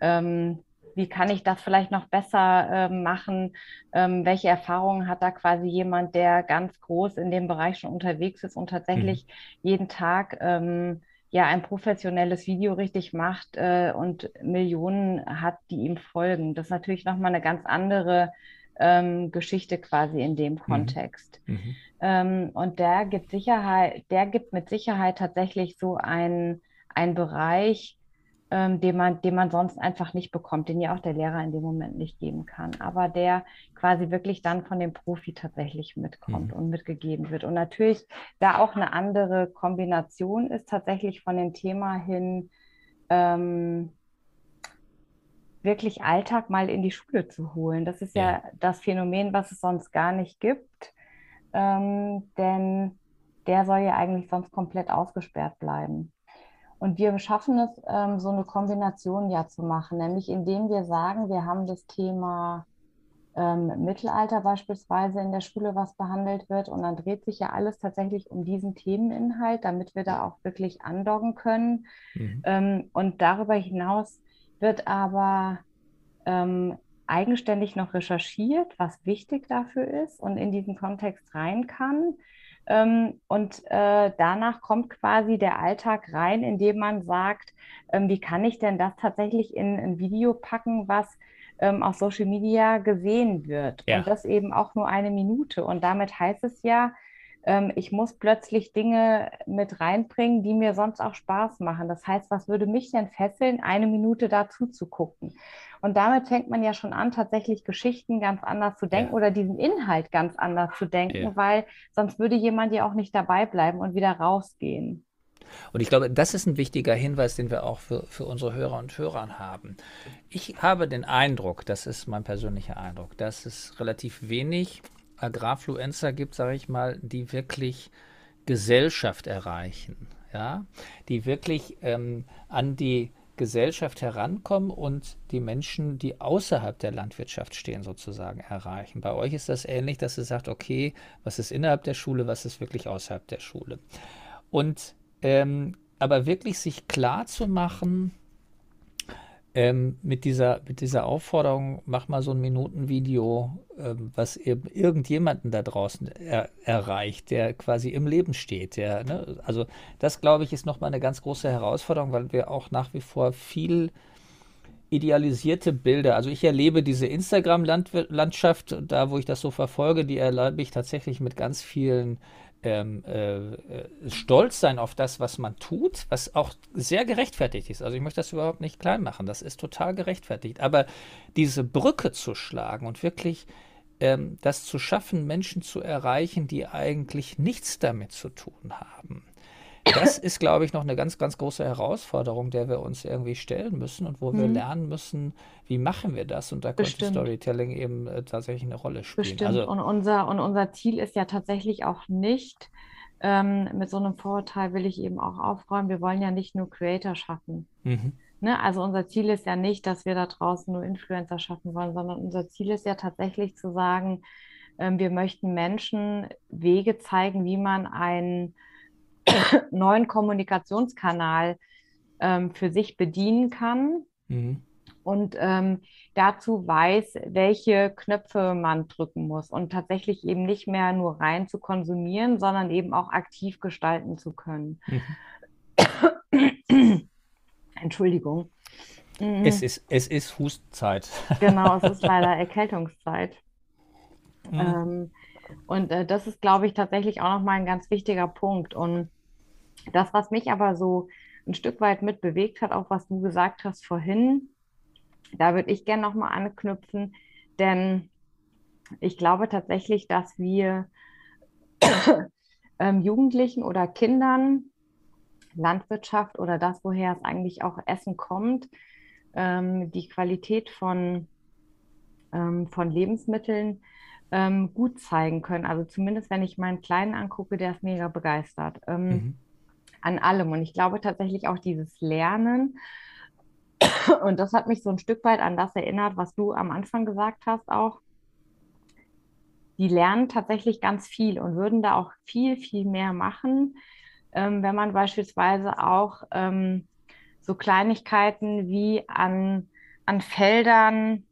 ähm, wie kann ich das vielleicht noch besser äh, machen? Ähm, welche Erfahrungen hat da quasi jemand, der ganz groß in dem Bereich schon unterwegs ist und tatsächlich mhm. jeden Tag ähm, ja ein professionelles Video richtig macht äh, und Millionen hat, die ihm folgen. Das ist natürlich nochmal eine ganz andere ähm, Geschichte quasi in dem mhm. Kontext. Mhm. Ähm, und der gibt Sicherheit, der gibt mit Sicherheit tatsächlich so einen, einen Bereich, ähm, den, man, den man sonst einfach nicht bekommt, den ja auch der Lehrer in dem Moment nicht geben kann, aber der quasi wirklich dann von dem Profi tatsächlich mitkommt mhm. und mitgegeben wird. Und natürlich da auch eine andere Kombination ist tatsächlich von dem Thema hin, ähm, wirklich Alltag mal in die Schule zu holen. Das ist ja, ja das Phänomen, was es sonst gar nicht gibt, ähm, denn der soll ja eigentlich sonst komplett ausgesperrt bleiben. Und wir schaffen es, ähm, so eine Kombination ja zu machen, nämlich indem wir sagen, wir haben das Thema ähm, Mittelalter beispielsweise in der Schule, was behandelt wird. Und dann dreht sich ja alles tatsächlich um diesen Themeninhalt, damit wir da auch wirklich andocken können. Mhm. Ähm, und darüber hinaus wird aber ähm, eigenständig noch recherchiert, was wichtig dafür ist und in diesen Kontext rein kann. Ähm, und äh, danach kommt quasi der Alltag rein, indem man sagt, ähm, wie kann ich denn das tatsächlich in ein Video packen, was ähm, auf Social Media gesehen wird. Ja. Und das eben auch nur eine Minute. Und damit heißt es ja, ich muss plötzlich Dinge mit reinbringen, die mir sonst auch Spaß machen. Das heißt, was würde mich denn fesseln, eine Minute dazu zu gucken? Und damit fängt man ja schon an, tatsächlich Geschichten ganz anders zu denken ja. oder diesen Inhalt ganz anders zu denken, ja. weil sonst würde jemand ja auch nicht dabei bleiben und wieder rausgehen. Und ich glaube, das ist ein wichtiger Hinweis, den wir auch für, für unsere Hörer und Hörer haben. Ich habe den Eindruck, das ist mein persönlicher Eindruck, dass es relativ wenig Agrarfluencer gibt, sage ich mal, die wirklich Gesellschaft erreichen, ja, die wirklich ähm, an die Gesellschaft herankommen und die Menschen, die außerhalb der Landwirtschaft stehen, sozusagen erreichen. Bei euch ist das ähnlich, dass ihr sagt, okay, was ist innerhalb der Schule, was ist wirklich außerhalb der Schule. Und ähm, aber wirklich sich klar zu machen, ähm, mit, dieser, mit dieser Aufforderung, mach mal so ein Minutenvideo, ähm, was irgendjemanden da draußen er, erreicht, der quasi im Leben steht. Der, ne? Also das, glaube ich, ist nochmal eine ganz große Herausforderung, weil wir auch nach wie vor viel idealisierte Bilder, also ich erlebe diese Instagram-Landschaft, da wo ich das so verfolge, die erlebe ich tatsächlich mit ganz vielen ähm, äh, äh, stolz sein auf das, was man tut, was auch sehr gerechtfertigt ist. Also ich möchte das überhaupt nicht klein machen, das ist total gerechtfertigt. Aber diese Brücke zu schlagen und wirklich ähm, das zu schaffen, Menschen zu erreichen, die eigentlich nichts damit zu tun haben, das ist, glaube ich, noch eine ganz, ganz große Herausforderung, der wir uns irgendwie stellen müssen und wo wir mhm. lernen müssen, wie machen wir das? Und da könnte Storytelling eben äh, tatsächlich eine Rolle spielen. Bestimmt. Also, und, unser, und unser Ziel ist ja tatsächlich auch nicht, ähm, mit so einem Vorurteil will ich eben auch aufräumen. Wir wollen ja nicht nur Creator schaffen. Mhm. Ne? Also unser Ziel ist ja nicht, dass wir da draußen nur Influencer schaffen wollen, sondern unser Ziel ist ja tatsächlich zu sagen, ähm, wir möchten Menschen Wege zeigen, wie man einen neuen Kommunikationskanal ähm, für sich bedienen kann. Mhm und ähm, dazu weiß, welche Knöpfe man drücken muss und tatsächlich eben nicht mehr nur rein zu konsumieren, sondern eben auch aktiv gestalten zu können. Mhm. Entschuldigung. Mhm. Es, ist, es ist Hustenzeit. Genau, es ist leider Erkältungszeit. Mhm. Ähm, und äh, das ist, glaube ich, tatsächlich auch nochmal ein ganz wichtiger Punkt. Und das, was mich aber so ein Stück weit mit bewegt hat, auch was du gesagt hast vorhin, da würde ich gerne nochmal anknüpfen, denn ich glaube tatsächlich, dass wir ähm, Jugendlichen oder Kindern Landwirtschaft oder das, woher es eigentlich auch Essen kommt, ähm, die Qualität von, ähm, von Lebensmitteln ähm, gut zeigen können. Also zumindest, wenn ich meinen Kleinen angucke, der ist mega begeistert ähm, mhm. an allem. Und ich glaube tatsächlich auch dieses Lernen und das hat mich so ein Stück weit an das erinnert, was du am Anfang gesagt hast auch. Die lernen tatsächlich ganz viel und würden da auch viel, viel mehr machen, ähm, wenn man beispielsweise auch ähm, so Kleinigkeiten wie an, an Feldern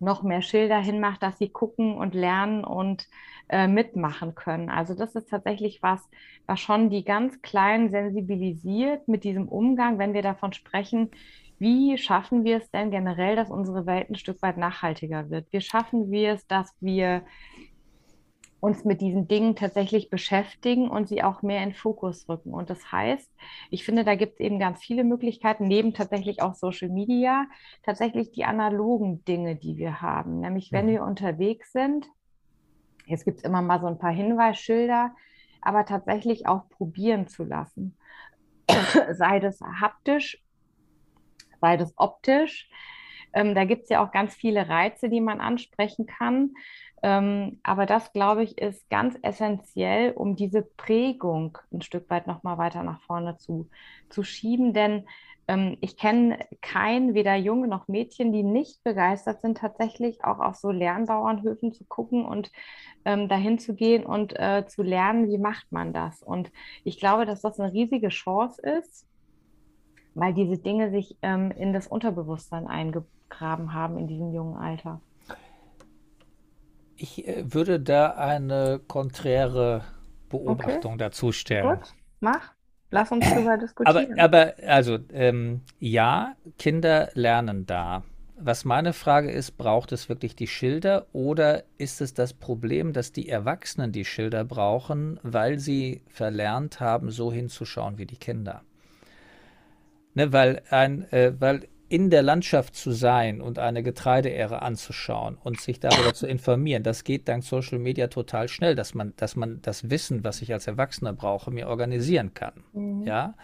noch mehr Schilder hinmacht, dass sie gucken und lernen und äh, mitmachen können. Also das ist tatsächlich was, was schon die ganz Kleinen sensibilisiert mit diesem Umgang, wenn wir davon sprechen, wie schaffen wir es denn generell, dass unsere Welt ein Stück weit nachhaltiger wird? Wie schaffen wir es, dass wir uns mit diesen Dingen tatsächlich beschäftigen und sie auch mehr in Fokus rücken. Und das heißt, ich finde, da gibt es eben ganz viele Möglichkeiten, neben tatsächlich auch Social Media, tatsächlich die analogen Dinge, die wir haben. Nämlich, wenn mhm. wir unterwegs sind, jetzt gibt es immer mal so ein paar Hinweisschilder, aber tatsächlich auch probieren zu lassen. Sei das haptisch sei das optisch. Ähm, da gibt es ja auch ganz viele Reize, die man ansprechen kann. Ähm, aber das, glaube ich, ist ganz essentiell, um diese Prägung ein Stück weit nochmal weiter nach vorne zu, zu schieben. Denn ähm, ich kenne kein, weder Junge noch Mädchen, die nicht begeistert sind, tatsächlich auch auf so Lernbauernhöfen zu gucken und ähm, dahin zu gehen und äh, zu lernen, wie macht man das. Und ich glaube, dass das eine riesige Chance ist weil diese Dinge sich ähm, in das Unterbewusstsein eingegraben haben in diesem jungen Alter. Ich äh, würde da eine konträre Beobachtung okay. dazu stellen. Gut, mach. Lass uns darüber diskutieren. Aber, aber also, ähm, ja, Kinder lernen da. Was meine Frage ist, braucht es wirklich die Schilder oder ist es das Problem, dass die Erwachsenen die Schilder brauchen, weil sie verlernt haben, so hinzuschauen wie die Kinder? Ne, weil, ein, äh, weil in der Landschaft zu sein und eine Getreideähre anzuschauen und sich darüber zu informieren, das geht dank Social Media total schnell, dass man, dass man das Wissen, was ich als Erwachsener brauche, mir organisieren kann. Mhm. Ja.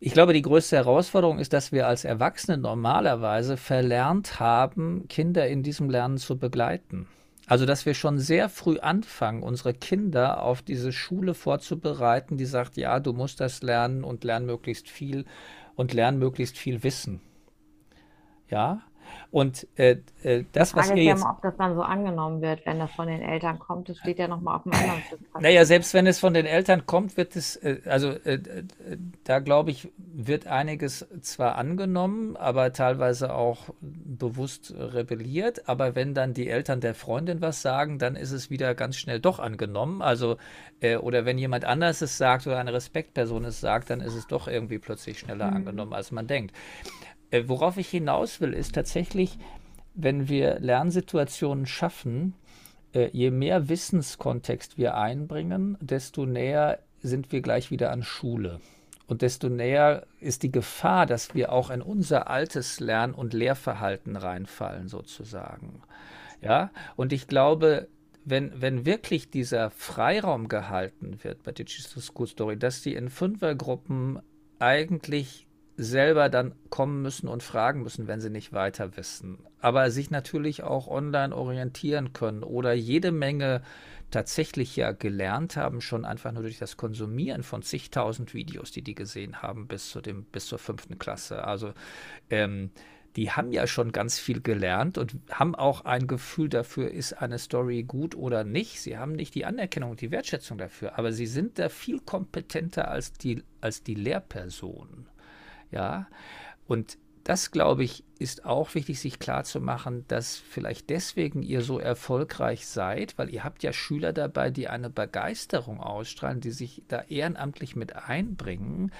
Ich glaube, die größte Herausforderung ist, dass wir als Erwachsene normalerweise verlernt haben, Kinder in diesem Lernen zu begleiten. Also, dass wir schon sehr früh anfangen, unsere Kinder auf diese Schule vorzubereiten, die sagt, ja, du musst das lernen und lern möglichst viel und lern möglichst viel Wissen. Ja, und äh, äh, das, was ihr jetzt... Ja mal, ob das dann so angenommen wird, wenn das von den Eltern kommt. Das steht ja nochmal auf dem anderen Stück. Naja, selbst wenn es von den Eltern kommt, wird es, äh, also äh, äh, da glaube ich, wird einiges zwar angenommen, aber teilweise auch bewusst rebelliert. Aber wenn dann die Eltern der Freundin was sagen, dann ist es wieder ganz schnell doch angenommen. Also, äh, oder wenn jemand anders es sagt oder eine Respektperson es sagt, dann ist es doch irgendwie plötzlich schneller mhm. angenommen, als man denkt. Äh, worauf ich hinaus will, ist tatsächlich, wenn wir Lernsituationen schaffen, äh, je mehr Wissenskontext wir einbringen, desto näher sind wir gleich wieder an Schule. Und desto näher ist die Gefahr, dass wir auch in unser altes Lern- und Lehrverhalten reinfallen, sozusagen. Ja, und ich glaube, wenn, wenn wirklich dieser Freiraum gehalten wird bei Digital School Story, dass die in Fünfergruppen eigentlich selber dann kommen müssen und fragen müssen, wenn sie nicht weiter wissen. Aber sich natürlich auch online orientieren können oder jede Menge tatsächlich ja gelernt haben, schon einfach nur durch das Konsumieren von zigtausend Videos, die die gesehen haben bis zu dem, bis zur fünften Klasse. Also ähm, die haben ja schon ganz viel gelernt und haben auch ein Gefühl dafür, ist eine Story gut oder nicht. Sie haben nicht die Anerkennung und die Wertschätzung dafür, aber sie sind da viel kompetenter als die, als die Lehrpersonen. Ja, und das, glaube ich, ist auch wichtig, sich klarzumachen, dass vielleicht deswegen ihr so erfolgreich seid, weil ihr habt ja Schüler dabei, die eine Begeisterung ausstrahlen, die sich da ehrenamtlich mit einbringen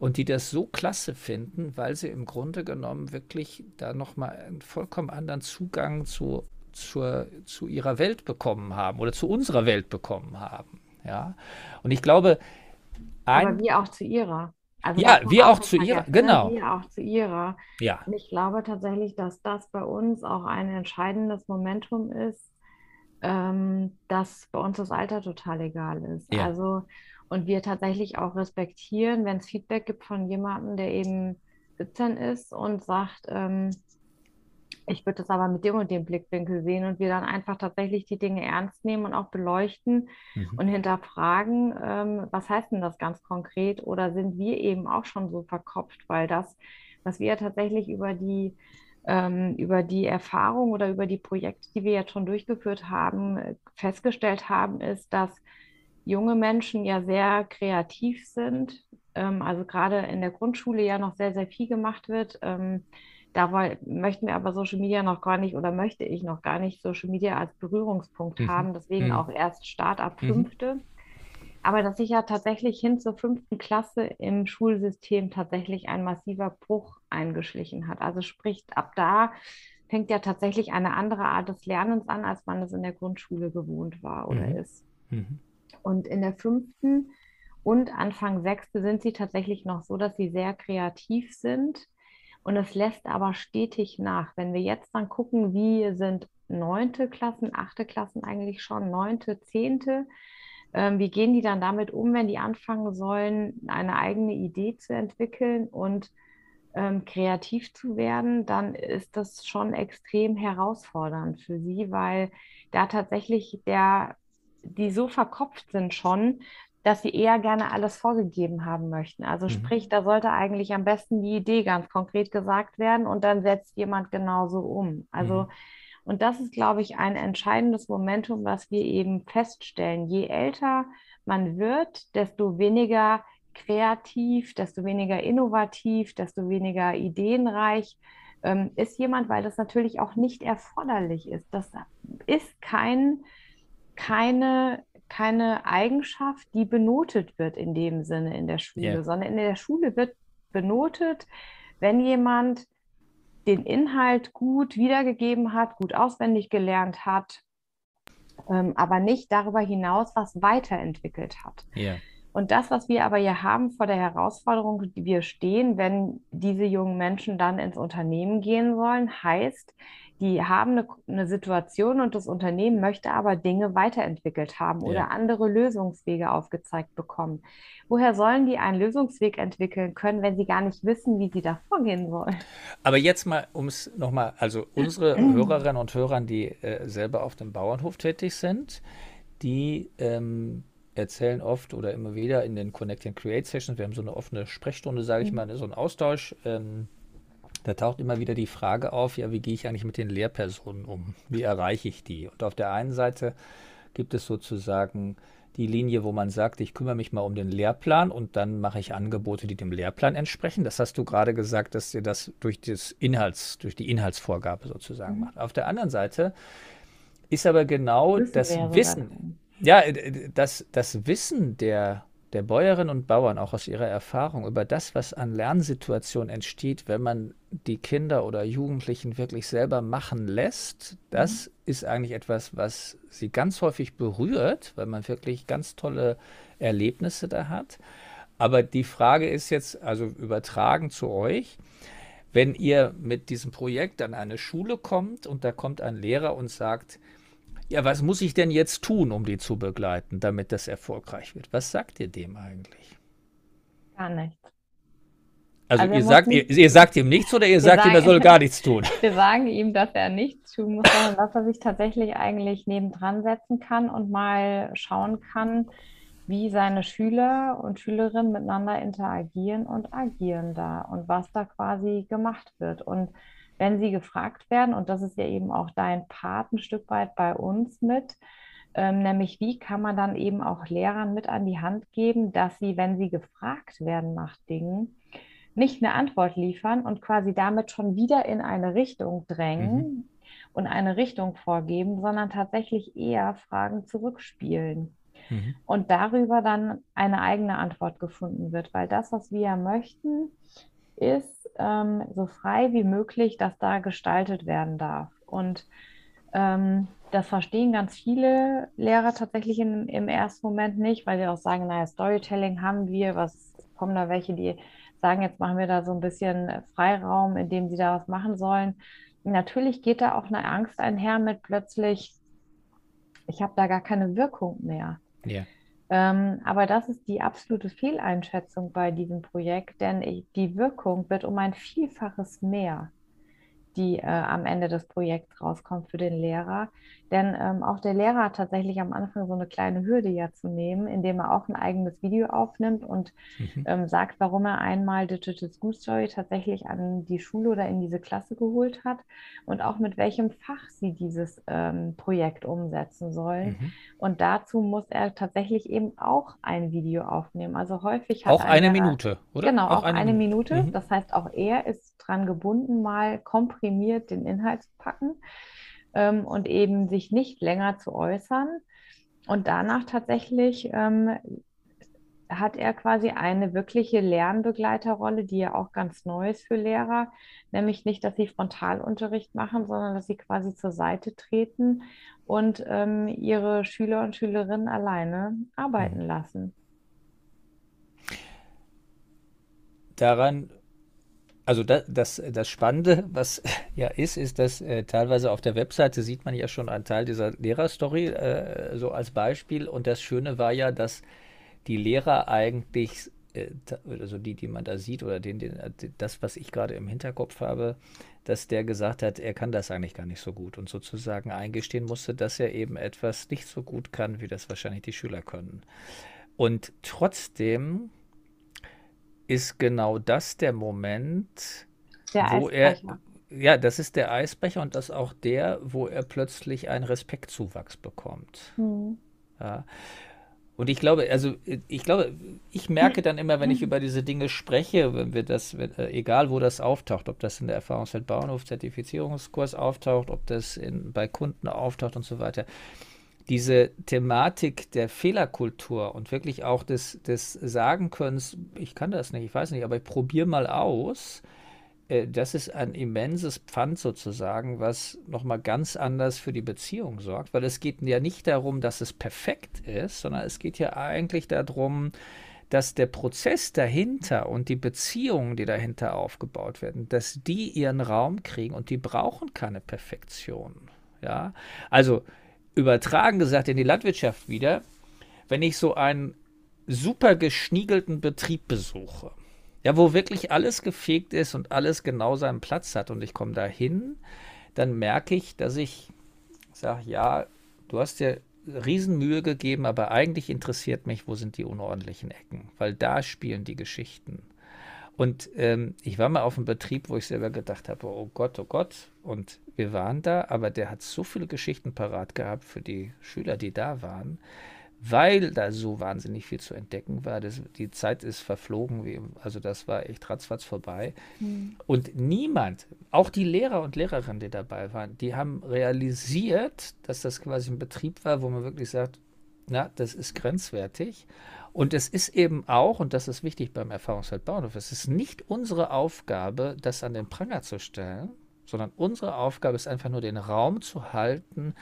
und die das so klasse finden, weil sie im Grunde genommen wirklich da nochmal einen vollkommen anderen Zugang zu, zur, zu ihrer Welt bekommen haben oder zu unserer Welt bekommen haben. Ja, und ich glaube, ein, aber wir auch zu ihrer. Also ja, wir auch, auch zu ihrer, ne? genau. Wir auch zu ihrer. Ja. Und ich glaube tatsächlich, dass das bei uns auch ein entscheidendes Momentum ist, ähm, dass bei uns das Alter total egal ist. Ja. Also und wir tatsächlich auch respektieren, wenn es Feedback gibt von jemandem, der eben 17 ist und sagt, ähm, ich würde das aber mit dem und dem Blickwinkel sehen und wir dann einfach tatsächlich die Dinge ernst nehmen und auch beleuchten mhm. und hinterfragen, ähm, was heißt denn das ganz konkret oder sind wir eben auch schon so verkopft, weil das, was wir tatsächlich über die ähm, über die Erfahrung oder über die Projekte, die wir jetzt schon durchgeführt haben, festgestellt haben, ist, dass junge Menschen ja sehr kreativ sind, ähm, also gerade in der Grundschule ja noch sehr, sehr viel gemacht wird. Ähm, da möchten wir aber Social Media noch gar nicht oder möchte ich noch gar nicht Social Media als Berührungspunkt mhm. haben, deswegen mhm. auch erst Start ab mhm. fünfte. Mhm. Aber dass sich ja tatsächlich hin zur fünften Klasse im Schulsystem tatsächlich ein massiver Bruch eingeschlichen hat. Also sprich, ab da fängt ja tatsächlich eine andere Art des Lernens an, als man es in der Grundschule gewohnt war oder mhm. ist. Mhm. Und in der fünften und Anfang sechste sind sie tatsächlich noch so, dass sie sehr kreativ sind. Und es lässt aber stetig nach. Wenn wir jetzt dann gucken, wie sind neunte Klassen, achte Klassen eigentlich schon, neunte, zehnte, ähm, wie gehen die dann damit um, wenn die anfangen sollen, eine eigene Idee zu entwickeln und ähm, kreativ zu werden, dann ist das schon extrem herausfordernd für sie, weil da tatsächlich der die so verkopft sind schon, dass sie eher gerne alles vorgegeben haben möchten. Also mhm. sprich, da sollte eigentlich am besten die Idee ganz konkret gesagt werden und dann setzt jemand genauso um. Also, mhm. und das ist, glaube ich, ein entscheidendes Momentum, was wir eben feststellen. Je älter man wird, desto weniger kreativ, desto weniger innovativ, desto weniger ideenreich ähm, ist jemand, weil das natürlich auch nicht erforderlich ist. Das ist kein keine, keine Eigenschaft, die benotet wird in dem Sinne in der Schule, yeah. sondern in der Schule wird benotet, wenn jemand den Inhalt gut wiedergegeben hat, gut auswendig gelernt hat, ähm, aber nicht darüber hinaus was weiterentwickelt hat. Yeah. Und das, was wir aber hier haben vor der Herausforderung, die wir stehen, wenn diese jungen Menschen dann ins Unternehmen gehen sollen, heißt, die haben eine, eine, Situation und das Unternehmen möchte aber Dinge weiterentwickelt haben oder ja. andere Lösungswege aufgezeigt bekommen. Woher sollen die einen Lösungsweg entwickeln können, wenn sie gar nicht wissen, wie sie da vorgehen sollen? Aber jetzt mal, um es nochmal, also unsere Hörerinnen und Hörer, die äh, selber auf dem Bauernhof tätig sind, die ähm, erzählen oft oder immer wieder in den Connect and Create Sessions, wir haben so eine offene Sprechstunde, sage ich mhm. mal, so einen Austausch. Ähm, da taucht immer wieder die Frage auf, ja, wie gehe ich eigentlich mit den Lehrpersonen um? Wie erreiche ich die? Und auf der einen Seite gibt es sozusagen die Linie, wo man sagt, ich kümmere mich mal um den Lehrplan und dann mache ich Angebote, die dem Lehrplan entsprechen. Das hast du gerade gesagt, dass ihr das durch, das Inhalts, durch die Inhaltsvorgabe sozusagen mhm. macht. Auf der anderen Seite ist aber genau Wissen das Wissen, ja, das, das Wissen der der Bäuerinnen und Bauern auch aus ihrer Erfahrung über das, was an Lernsituationen entsteht, wenn man die Kinder oder Jugendlichen wirklich selber machen lässt, das mhm. ist eigentlich etwas, was sie ganz häufig berührt, weil man wirklich ganz tolle Erlebnisse da hat. Aber die Frage ist jetzt, also übertragen zu euch, wenn ihr mit diesem Projekt an eine Schule kommt und da kommt ein Lehrer und sagt, ja, was muss ich denn jetzt tun, um die zu begleiten, damit das erfolgreich wird? Was sagt ihr dem eigentlich? Gar nichts. Also, also ihr, sagt, nicht, ihr, ihr, sagt ihm nichts oder ihr sagt sagen, ihm, er soll gar nichts tun? Wir sagen ihm, dass er nichts tun muss, sondern dass er sich tatsächlich eigentlich nebendran setzen kann und mal schauen kann, wie seine Schüler und Schülerinnen miteinander interagieren und agieren da und was da quasi gemacht wird. Und wenn sie gefragt werden, und das ist ja eben auch dein Part ein Stück weit bei uns mit, ähm, nämlich wie kann man dann eben auch Lehrern mit an die Hand geben, dass sie, wenn sie gefragt werden nach Dingen, nicht eine Antwort liefern und quasi damit schon wieder in eine Richtung drängen mhm. und eine Richtung vorgeben, sondern tatsächlich eher Fragen zurückspielen. Mhm. Und darüber dann eine eigene Antwort gefunden wird, weil das, was wir möchten, ist ähm, so frei wie möglich, dass da gestaltet werden darf. Und ähm, das verstehen ganz viele Lehrer tatsächlich in, im ersten Moment nicht, weil sie auch sagen, naja, Storytelling haben wir, was kommen da welche, die sagen, jetzt machen wir da so ein bisschen Freiraum, in dem sie da was machen sollen. Natürlich geht da auch eine Angst einher mit plötzlich, ich habe da gar keine Wirkung mehr. Ja. Ähm, aber das ist die absolute Fehleinschätzung bei diesem Projekt, denn ich, die Wirkung wird um ein Vielfaches mehr die äh, am Ende des Projekts rauskommt für den Lehrer. Denn ähm, auch der Lehrer hat tatsächlich am Anfang so eine kleine Hürde ja zu nehmen, indem er auch ein eigenes Video aufnimmt und mhm. ähm, sagt, warum er einmal Digital School Story tatsächlich an die Schule oder in diese Klasse geholt hat und auch mit welchem Fach sie dieses ähm, Projekt umsetzen sollen. Mhm. Und dazu muss er tatsächlich eben auch ein Video aufnehmen. Also häufig hat auch eine Minute, oder? Genau, auch, auch eine, eine, Minute. Minute. Mhm. Das heißt, auch er ist dran gebunden, mal komprimiert den Inhalt zu packen ähm, und eben sich nicht länger zu äußern. Und danach tatsächlich ähm, hat er quasi eine wirkliche Lernbegleiterrolle, die ja auch ganz neu ist für Lehrer, nämlich nicht, dass sie Frontalunterricht machen, sondern dass sie quasi zur Seite treten und ähm, ihre Schüler und Schülerinnen alleine arbeiten mhm. lassen. Daran also das, das, das Spannende, was ja ist, ist, dass äh, teilweise auf der Webseite sieht man ja schon einen Teil dieser Lehrerstory äh, so als Beispiel. Und das Schöne war ja, dass die Lehrer eigentlich, äh, also die, die man da sieht oder den, den, das, was ich gerade im Hinterkopf habe, dass der gesagt hat, er kann das eigentlich gar nicht so gut und sozusagen eingestehen musste, dass er eben etwas nicht so gut kann, wie das wahrscheinlich die Schüler können. Und trotzdem ist genau das der Moment, der wo Eisbrecher. er. Ja, das ist der Eisbrecher und das auch der, wo er plötzlich einen Respektzuwachs bekommt. Mhm. Ja. Und ich glaube, also ich glaube, ich merke dann immer, wenn ich über diese Dinge spreche, wenn wir das, wenn, äh, egal wo das auftaucht, ob das in der Erfahrungswelt Bauernhof Zertifizierungskurs auftaucht, ob das in, bei Kunden auftaucht und so weiter, diese Thematik der Fehlerkultur und wirklich auch des, des Sagenkönnens, ich kann das nicht, ich weiß nicht, aber ich probiere mal aus, äh, das ist ein immenses Pfand sozusagen, was nochmal ganz anders für die Beziehung sorgt, weil es geht ja nicht darum, dass es perfekt ist, sondern es geht ja eigentlich darum, dass der Prozess dahinter und die Beziehungen, die dahinter aufgebaut werden, dass die ihren Raum kriegen und die brauchen keine Perfektion. Ja, also übertragen gesagt in die Landwirtschaft wieder, wenn ich so einen super geschniegelten Betrieb besuche, ja, wo wirklich alles gefegt ist und alles genau seinen Platz hat und ich komme da hin, dann merke ich, dass ich sage, ja, du hast dir Riesenmühe gegeben, aber eigentlich interessiert mich, wo sind die unordentlichen Ecken, weil da spielen die Geschichten. Und ähm, ich war mal auf einem Betrieb, wo ich selber gedacht habe, oh Gott, oh Gott. Und wir waren da, aber der hat so viele Geschichten parat gehabt für die Schüler, die da waren, weil da so wahnsinnig viel zu entdecken war. Das, die Zeit ist verflogen, wie, also das war echt ratzfatz vorbei. Mhm. Und niemand, auch die Lehrer und Lehrerinnen, die dabei waren, die haben realisiert, dass das quasi ein Betrieb war, wo man wirklich sagt, na, das ist grenzwertig. Und es ist eben auch, und das ist wichtig beim Erfahrungsfeld Bauernhof, es ist nicht unsere Aufgabe, das an den Pranger zu stellen, sondern unsere Aufgabe ist einfach nur den Raum zu halten,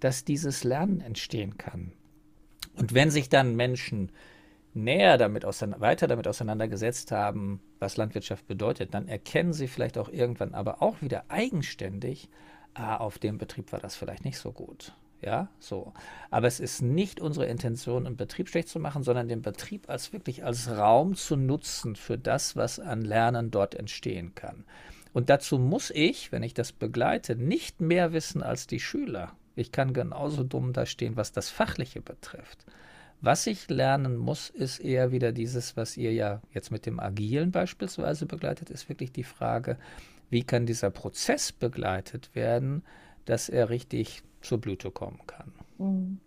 dass dieses Lernen entstehen kann. Und wenn sich dann Menschen näher damit weiter damit auseinandergesetzt haben, was Landwirtschaft bedeutet, dann erkennen sie vielleicht auch irgendwann aber auch wieder eigenständig, ah, auf dem Betrieb war das vielleicht nicht so gut. Ja, so. Aber es ist nicht unsere Intention, einen Betrieb schlecht zu machen, sondern den Betrieb als wirklich als Raum zu nutzen für das, was an Lernen dort entstehen kann. Und dazu muss ich, wenn ich das begleite, nicht mehr wissen als die Schüler. Ich kann genauso dumm da stehen, was das Fachliche betrifft. Was ich lernen muss, ist eher wieder dieses, was ihr ja jetzt mit dem Agilen beispielsweise begleitet, ist wirklich die Frage, wie kann dieser Prozess begleitet werden, dass er richtig zur Blüte kommen kann. Mhm.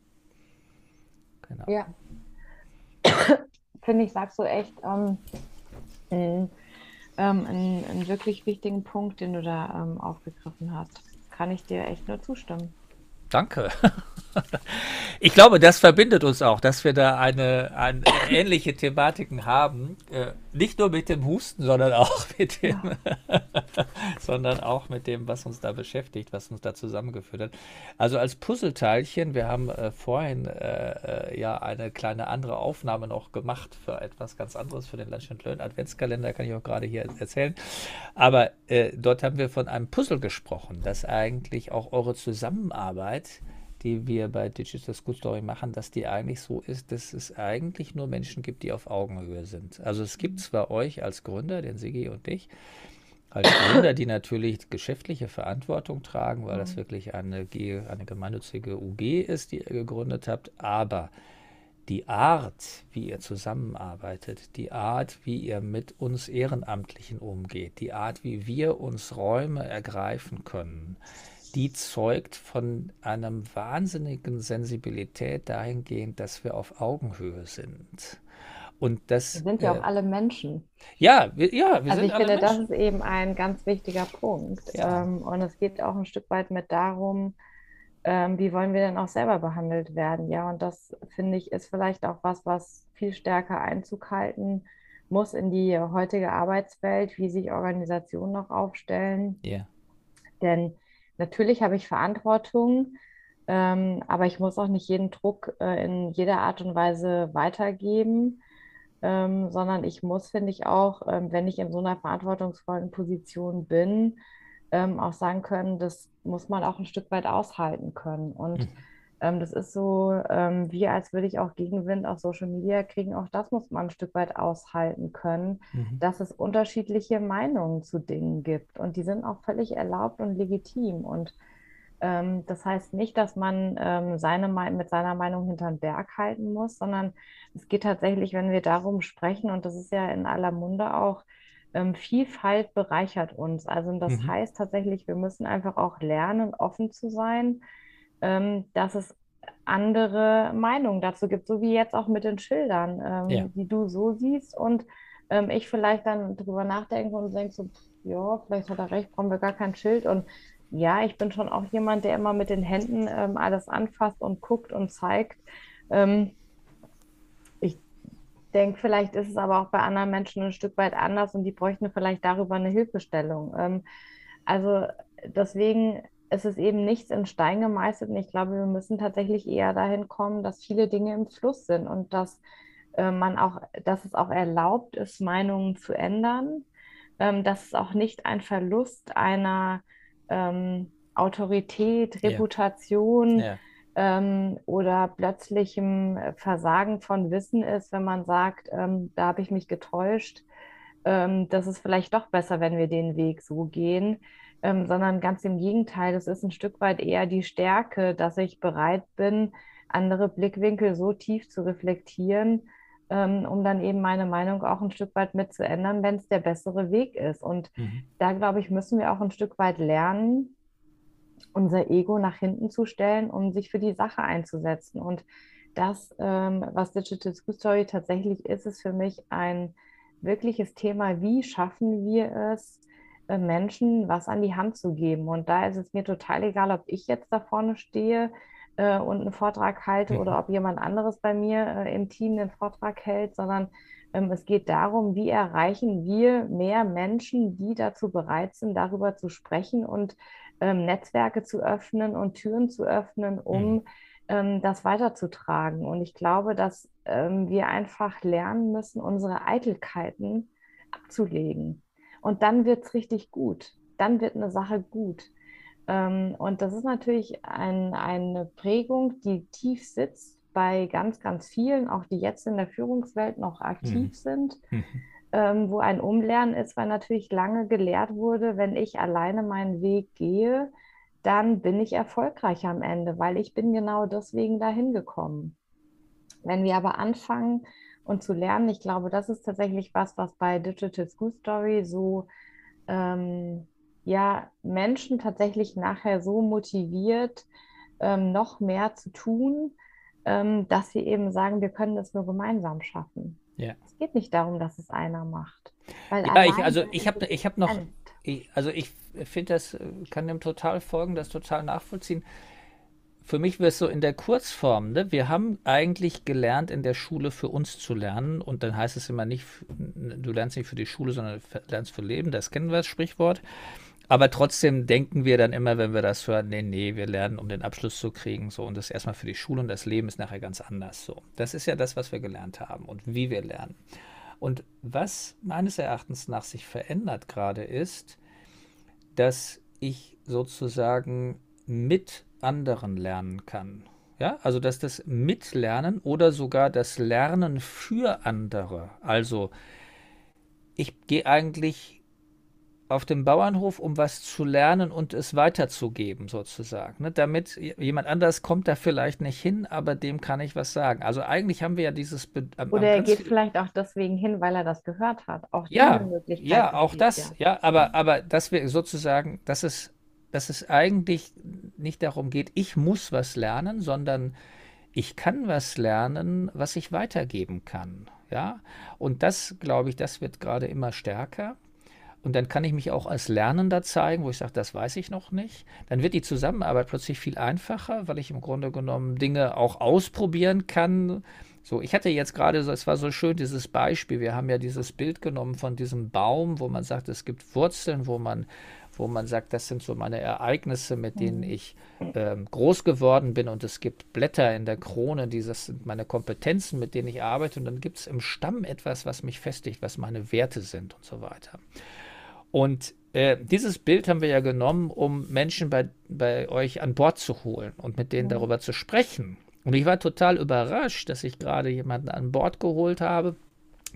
Genau. Ja. Finde ich, sagst du echt ähm, einen, ähm, einen, einen, wirklich wichtigen Punkt, den du da ähm, aufgegriffen hast. Kann ich dir echt nur zustimmen. Danke. Ich glaube, das verbindet uns auch, dass wir da eine, eine ähnliche Thematiken haben. Äh, nicht nur mit dem Husten, sondern auch mit dem, ja. sondern auch mit dem, was uns da beschäftigt, was uns da zusammengeführt hat. Also als Puzzleteilchen, wir haben äh, vorhin äh, äh ja eine kleine andere Aufnahme noch gemacht für etwas ganz anderes, für den Lunch and Learn Adventskalender, kann ich auch gerade hier erzählen. Aber äh, dort haben wir von einem Puzzle gesprochen, das eigentlich auch eure Zusammenarbeit die wir bei Digital School Story machen, dass die eigentlich so ist, dass es eigentlich nur Menschen gibt, die auf Augenhöhe sind. Also es gibt zwar euch als Gründer, den Sigi und dich, als Gründer, die natürlich geschäftliche Verantwortung tragen, weil das mhm. wirklich eine, G, eine gemeinnützige UG ist, die ihr gegründet habt, aber die Art, wie ihr zusammenarbeitet, die Art, wie ihr mit uns Ehrenamtlichen umgeht, die Art, wie wir uns Räume ergreifen können, die zeugt von einem wahnsinnigen Sensibilität dahingehend, dass wir auf Augenhöhe sind. Und das, wir sind ja äh, auch alle Menschen. Ja, wir, ja, wir also sind ich finde, Menschen. das ist eben ein ganz wichtiger Punkt. Ja. Ähm, und es geht auch ein Stück weit mit darum, ähm, wie wollen wir denn auch selber behandelt werden? Ja, und das finde ich ist vielleicht auch was, was viel stärker Einzug halten muss in die heutige Arbeitswelt, wie sich Organisationen noch aufstellen. Ja. Denn natürlich habe ich Verantwortung, ähm, aber ich muss auch nicht jeden Druck äh, in jeder Art und Weise weitergeben, ähm, sondern ich muss, finde ich auch, ähm, wenn ich in so einer verantwortungsvollen Position bin, ähm, auch sagen können, das muss man auch ein Stück weit aushalten können. Und mhm. Ähm, das ist so, ähm, wie als würde ich auch Gegenwind auf Social Media kriegen. Auch das muss man ein Stück weit aushalten können, mhm. dass es unterschiedliche Meinungen zu Dingen gibt. Und die sind auch völlig erlaubt und legitim. Und ähm, das heißt nicht, dass man ähm, seine, mit seiner Meinung hinterm Berg halten muss, sondern es geht tatsächlich, wenn wir darum sprechen, und das ist ja in aller Munde auch, ähm, Vielfalt bereichert uns. Also das mhm. heißt tatsächlich, wir müssen einfach auch lernen, offen zu sein dass es andere Meinungen dazu gibt, so wie jetzt auch mit den Schildern, ähm, ja. die du so siehst und ähm, ich vielleicht dann drüber nachdenke und denke so, ja, vielleicht hat er recht, brauchen wir gar kein Schild und ja, ich bin schon auch jemand, der immer mit den Händen ähm, alles anfasst und guckt und zeigt. Ähm, ich denke, vielleicht ist es aber auch bei anderen Menschen ein Stück weit anders und die bräuchten vielleicht darüber eine Hilfestellung. Ähm, also deswegen es ist eben nichts in Stein gemeißelt. Und ich glaube, wir müssen tatsächlich eher dahin kommen, dass viele Dinge im Fluss sind und dass äh, man auch, dass es auch erlaubt ist, Meinungen zu ändern, ähm, dass es auch nicht ein Verlust einer ähm, Autorität, Reputation ja. Ja. Ähm, oder plötzlichem Versagen von Wissen ist, wenn man sagt, ähm, da habe ich mich getäuscht. Ähm, das ist vielleicht doch besser, wenn wir den Weg so gehen ähm, sondern ganz im Gegenteil, es ist ein Stück weit eher die Stärke, dass ich bereit bin, andere Blickwinkel so tief zu reflektieren, ähm, um dann eben meine Meinung auch ein Stück weit mitzuändern, wenn es der bessere Weg ist. Und mhm. da, glaube ich, müssen wir auch ein Stück weit lernen, unser Ego nach hinten zu stellen, um sich für die Sache einzusetzen. Und das, ähm, was Digital School Story tatsächlich ist, ist für mich ein wirkliches Thema. Wie schaffen wir es, Menschen was an die Hand zu geben. Und da ist es mir total egal, ob ich jetzt da vorne stehe äh, und einen Vortrag halte mhm. oder ob jemand anderes bei mir äh, im Team den Vortrag hält, sondern ähm, es geht darum, wie erreichen wir mehr Menschen, die dazu bereit sind, darüber zu sprechen und ähm, Netzwerke zu öffnen und Türen zu öffnen, um mhm. ähm, das weiterzutragen. Und ich glaube, dass ähm, wir einfach lernen müssen, unsere Eitelkeiten abzulegen. Und dann wird es richtig gut. Dann wird eine Sache gut. Ähm, und das ist natürlich ein, eine Prägung, die tief sitzt bei ganz, ganz vielen, auch die jetzt in der Führungswelt noch aktiv mhm. sind, mhm. Ähm, wo ein Umlernen ist, weil natürlich lange gelehrt wurde, wenn ich alleine meinen Weg gehe, dann bin ich erfolgreich am Ende, weil ich bin genau deswegen dahin gekommen. Wenn wir aber anfangen und zu lernen, ich glaube, das ist tatsächlich was, was bei Digital School Story so ähm, ja Menschen tatsächlich nachher so motiviert, ähm, noch mehr zu tun, ähm, dass sie eben sagen, wir können das nur gemeinsam schaffen. Ja. Es geht nicht darum, dass es einer macht. ja, ich, also ich habe ich hab noch, ich, also ich finde das, kann dem total folgen, das total nachvollziehen. Für mich wäre es so in der Kurzform, ne? wir haben eigentlich gelernt, in der Schule für uns zu lernen und dann heißt es immer nicht, du lernst nicht für die Schule, sondern lernst für Leben, das kennen wir das Sprichwort. Aber trotzdem denken wir dann immer, wenn wir das hören, nee, nee, wir lernen, um den Abschluss zu kriegen, so und das erstmal für die Schule und das Leben ist nachher ganz anders, so. Das ist ja das, was wir gelernt haben und wie wir lernen. Und was meines Erachtens nach sich verändert gerade ist, dass ich sozusagen mit anderen lernen kann. Ja, also dass das Mitlernen oder sogar das Lernen für andere. Also ich gehe eigentlich auf dem Bauernhof, um was zu lernen und es weiterzugeben, sozusagen. Ne? Damit jemand anders kommt da vielleicht nicht hin, aber dem kann ich was sagen. Also eigentlich haben wir ja dieses. Be Oder er geht vielleicht auch deswegen hin, weil er das gehört hat. Auch ja, ja, auch das. Ja. ja, aber, aber dass wir sozusagen, dass es, dass es eigentlich nicht darum geht, ich muss was lernen, sondern ich kann was lernen, was ich weitergeben kann. Ja, und das, glaube ich, das wird gerade immer stärker. Und dann kann ich mich auch als Lernender zeigen, wo ich sage, das weiß ich noch nicht. Dann wird die Zusammenarbeit plötzlich viel einfacher, weil ich im Grunde genommen Dinge auch ausprobieren kann. So, ich hatte jetzt gerade, es war so schön, dieses Beispiel. Wir haben ja dieses Bild genommen von diesem Baum, wo man sagt, es gibt Wurzeln, wo man, wo man sagt, das sind so meine Ereignisse, mit denen mhm. ich ähm, groß geworden bin. Und es gibt Blätter in der Krone, dieses sind meine Kompetenzen, mit denen ich arbeite. Und dann gibt es im Stamm etwas, was mich festigt, was meine Werte sind und so weiter. Und äh, dieses Bild haben wir ja genommen, um Menschen bei, bei euch an Bord zu holen und mit denen ja. darüber zu sprechen. Und ich war total überrascht, dass ich gerade jemanden an Bord geholt habe,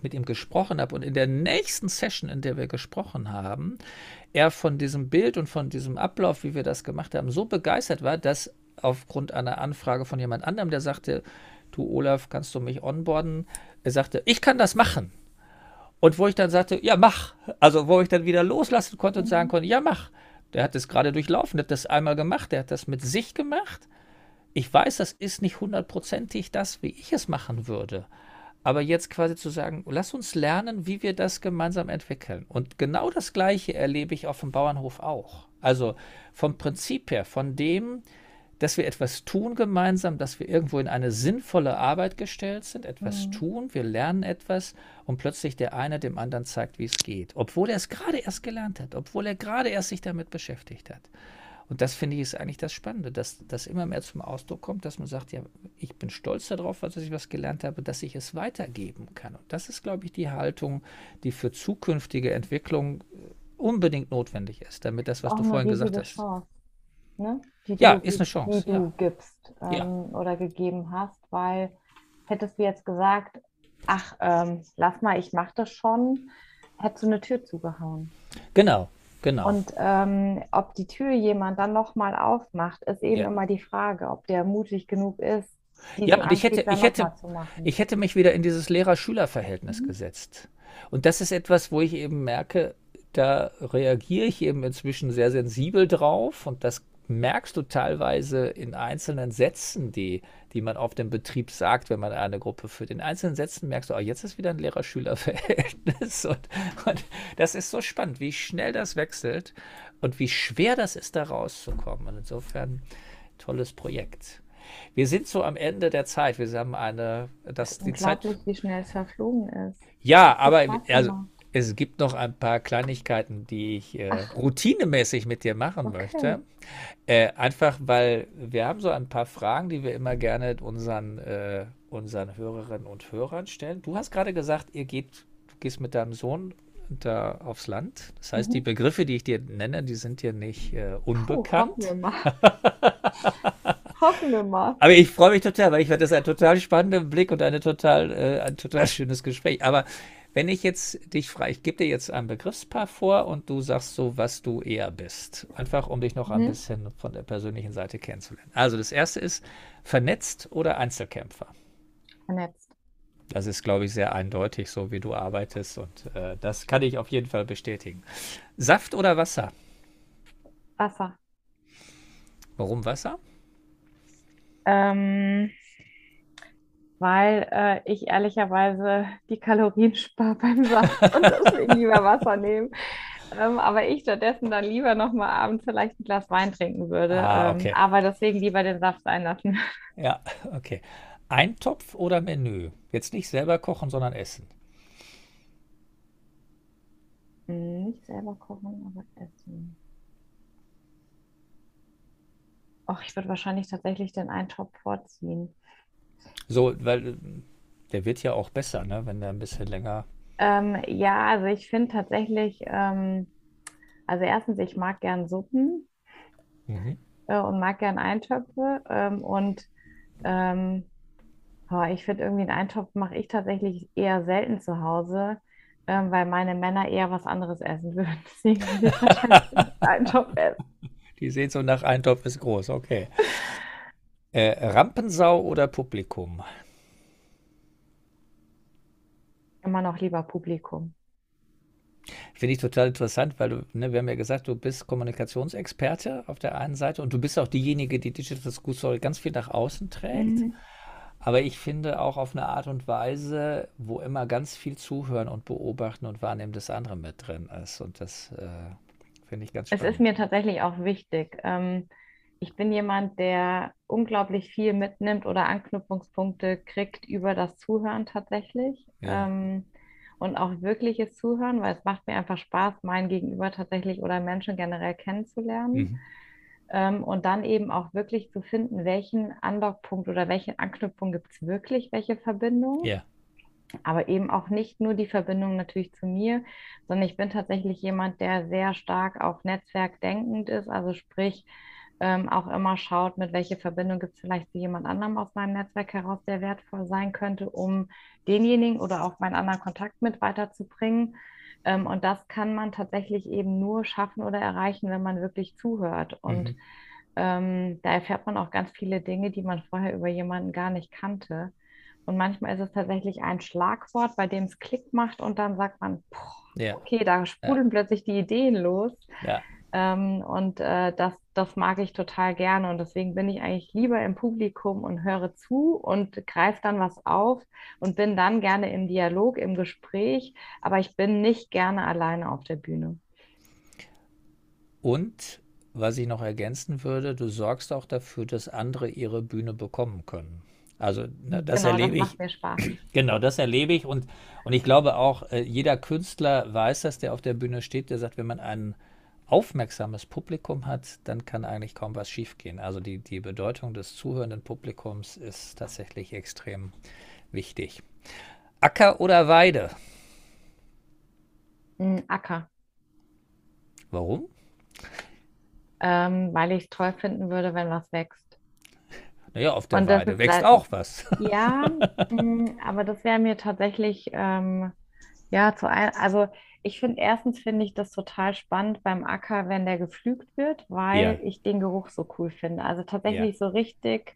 mit ihm gesprochen habe und in der nächsten Session, in der wir gesprochen haben, er von diesem Bild und von diesem Ablauf, wie wir das gemacht haben, so begeistert war, dass aufgrund einer Anfrage von jemand anderem, der sagte, du Olaf, kannst du mich onboarden? Er sagte, ich kann das machen. Und wo ich dann sagte, ja, mach. Also wo ich dann wieder loslassen konnte und sagen mhm. konnte, ja, mach. Der hat das gerade durchlaufen, der hat das einmal gemacht, der hat das mit sich gemacht. Ich weiß, das ist nicht hundertprozentig das, wie ich es machen würde. Aber jetzt quasi zu sagen, lass uns lernen, wie wir das gemeinsam entwickeln. Und genau das Gleiche erlebe ich auf dem Bauernhof auch. Also vom Prinzip her, von dem, dass wir etwas tun gemeinsam, dass wir irgendwo in eine sinnvolle Arbeit gestellt sind, etwas mhm. tun, wir lernen etwas und plötzlich der eine dem anderen zeigt, wie es geht, obwohl er es gerade erst gelernt hat, obwohl er gerade erst sich damit beschäftigt hat. Und das finde ich ist eigentlich das Spannende, dass das immer mehr zum Ausdruck kommt, dass man sagt, ja, ich bin stolz darauf, dass ich was gelernt habe, dass ich es weitergeben kann. Und das ist, glaube ich, die Haltung, die für zukünftige Entwicklung unbedingt notwendig ist, damit das, was Auch du vorhin gesagt hast. Chance ne? Die ja, du, ist eine Chance. Die du gibst ähm, ja. oder gegeben hast, weil hättest du jetzt gesagt, ach, ähm, lass mal, ich mache das schon, hättest du eine Tür zugehauen. Genau, genau. Und ähm, ob die Tür jemand dann nochmal aufmacht, ist eben ja. immer die Frage, ob der mutig genug ist. Ja, und ich hätte, ich, hätte, ich hätte mich wieder in dieses Lehrer-Schüler-Verhältnis mhm. gesetzt. Und das ist etwas, wo ich eben merke, da reagiere ich eben inzwischen sehr sensibel drauf und das merkst du teilweise in einzelnen Sätzen, die, die man auf dem Betrieb sagt, wenn man eine Gruppe führt. In einzelnen Sätzen merkst du, oh, jetzt ist wieder ein Lehrer-Schüler-Verhältnis. Und, und das ist so spannend, wie schnell das wechselt und wie schwer das ist, da rauszukommen. Und insofern tolles Projekt. Wir sind so am Ende der Zeit. Wir haben eine, das die Zeit. wie schnell es verflogen ist. Ja, aber also, es gibt noch ein paar Kleinigkeiten, die ich äh, routinemäßig mit dir machen okay. möchte. Äh, einfach, weil wir haben so ein paar Fragen, die wir immer gerne unseren, äh, unseren Hörerinnen und Hörern stellen. Du hast gerade gesagt, ihr geht, du gehst mit deinem Sohn da aufs Land. Das heißt, mhm. die Begriffe, die ich dir nenne, die sind dir nicht äh, unbekannt. Oh, hoffen wir mal. hoffen wir mal. Aber ich freue mich total, weil ich werde das ein total spannender Blick und eine total, äh, ein total schönes Gespräch. Aber wenn ich jetzt dich frage, ich gebe dir jetzt ein Begriffspaar vor und du sagst so, was du eher bist. Einfach, um dich noch ein mhm. bisschen von der persönlichen Seite kennenzulernen. Also das erste ist vernetzt oder Einzelkämpfer? Vernetzt. Das ist, glaube ich, sehr eindeutig, so wie du arbeitest und äh, das kann ich auf jeden Fall bestätigen. Saft oder Wasser? Wasser. Warum Wasser? Ähm, weil äh, ich ehrlicherweise die Kalorien spare beim Saft und deswegen lieber Wasser nehme. Ähm, aber ich stattdessen dann lieber nochmal abends vielleicht ein Glas Wein trinken würde. Ah, okay. ähm, aber deswegen lieber den Saft sein lassen. Ja, okay. Eintopf oder Menü? Jetzt nicht selber kochen, sondern essen. Hm, nicht selber kochen, aber essen. Ach, ich würde wahrscheinlich tatsächlich den Eintopf vorziehen. So, weil der wird ja auch besser, ne, wenn der ein bisschen länger. Ähm, ja, also ich finde tatsächlich, ähm, also erstens, ich mag gern Suppen mhm. äh, und mag gern Eintöpfe ähm, und Oh, ich finde irgendwie einen Eintopf mache ich tatsächlich eher selten zu Hause, ähm, weil meine Männer eher was anderes essen würden. Deswegen würde ich wahrscheinlich Eintopf essen. Die sehen so nach Eintopf ist groß, okay. Äh, Rampensau oder Publikum? Immer noch lieber Publikum. Finde ich total interessant, weil du, ne, wir haben ja gesagt, du bist Kommunikationsexperte auf der einen Seite und du bist auch diejenige, die Digital School Story ganz viel nach außen trägt. Mhm. Aber ich finde auch auf eine Art und Weise, wo immer ganz viel Zuhören und Beobachten und Wahrnehmen des anderen mit drin ist. Und das äh, finde ich ganz spannend. Es ist mir tatsächlich auch wichtig. Ähm, ich bin jemand, der unglaublich viel mitnimmt oder Anknüpfungspunkte kriegt über das Zuhören tatsächlich. Ja. Ähm, und auch wirkliches Zuhören, weil es macht mir einfach Spaß, mein Gegenüber tatsächlich oder Menschen generell kennenzulernen. Mhm. Ähm, und dann eben auch wirklich zu finden, welchen Andockpunkt oder welchen Anknüpfung gibt es wirklich, welche Verbindung. Ja. Aber eben auch nicht nur die Verbindung natürlich zu mir, sondern ich bin tatsächlich jemand, der sehr stark auch netzwerkdenkend ist, also sprich ähm, auch immer schaut, mit welcher Verbindung gibt es vielleicht zu jemand anderem aus meinem Netzwerk heraus, der wertvoll sein könnte, um denjenigen oder auch meinen anderen Kontakt mit weiterzubringen. Ähm, und das kann man tatsächlich eben nur schaffen oder erreichen, wenn man wirklich zuhört. Und mhm. ähm, da erfährt man auch ganz viele Dinge, die man vorher über jemanden gar nicht kannte. Und manchmal ist es tatsächlich ein Schlagwort, bei dem es Klick macht und dann sagt man, boah, ja. okay, da sprudeln ja. plötzlich die Ideen los. Ja. Ähm, und äh, das, das mag ich total gerne. Und deswegen bin ich eigentlich lieber im Publikum und höre zu und greife dann was auf und bin dann gerne im Dialog, im Gespräch. Aber ich bin nicht gerne alleine auf der Bühne. Und was ich noch ergänzen würde, du sorgst auch dafür, dass andere ihre Bühne bekommen können. Also ne, das genau, erlebe das ich. Macht mir Spaß. Genau, das erlebe ich und, und ich glaube auch, äh, jeder Künstler weiß das, der auf der Bühne steht, der sagt, wenn man einen aufmerksames Publikum hat, dann kann eigentlich kaum was schiefgehen. Also die, die Bedeutung des zuhörenden Publikums ist tatsächlich extrem wichtig. Acker oder Weide? Hm, Acker. Warum? Ähm, weil ich es toll finden würde, wenn was wächst. Naja, auf der Und Weide wächst halt, auch was. Ja, hm, aber das wäre mir tatsächlich, ähm, ja, zu ein, also ich finde, erstens finde ich das total spannend beim Acker, wenn der gepflügt wird, weil ja. ich den Geruch so cool finde. Also tatsächlich ja. so richtig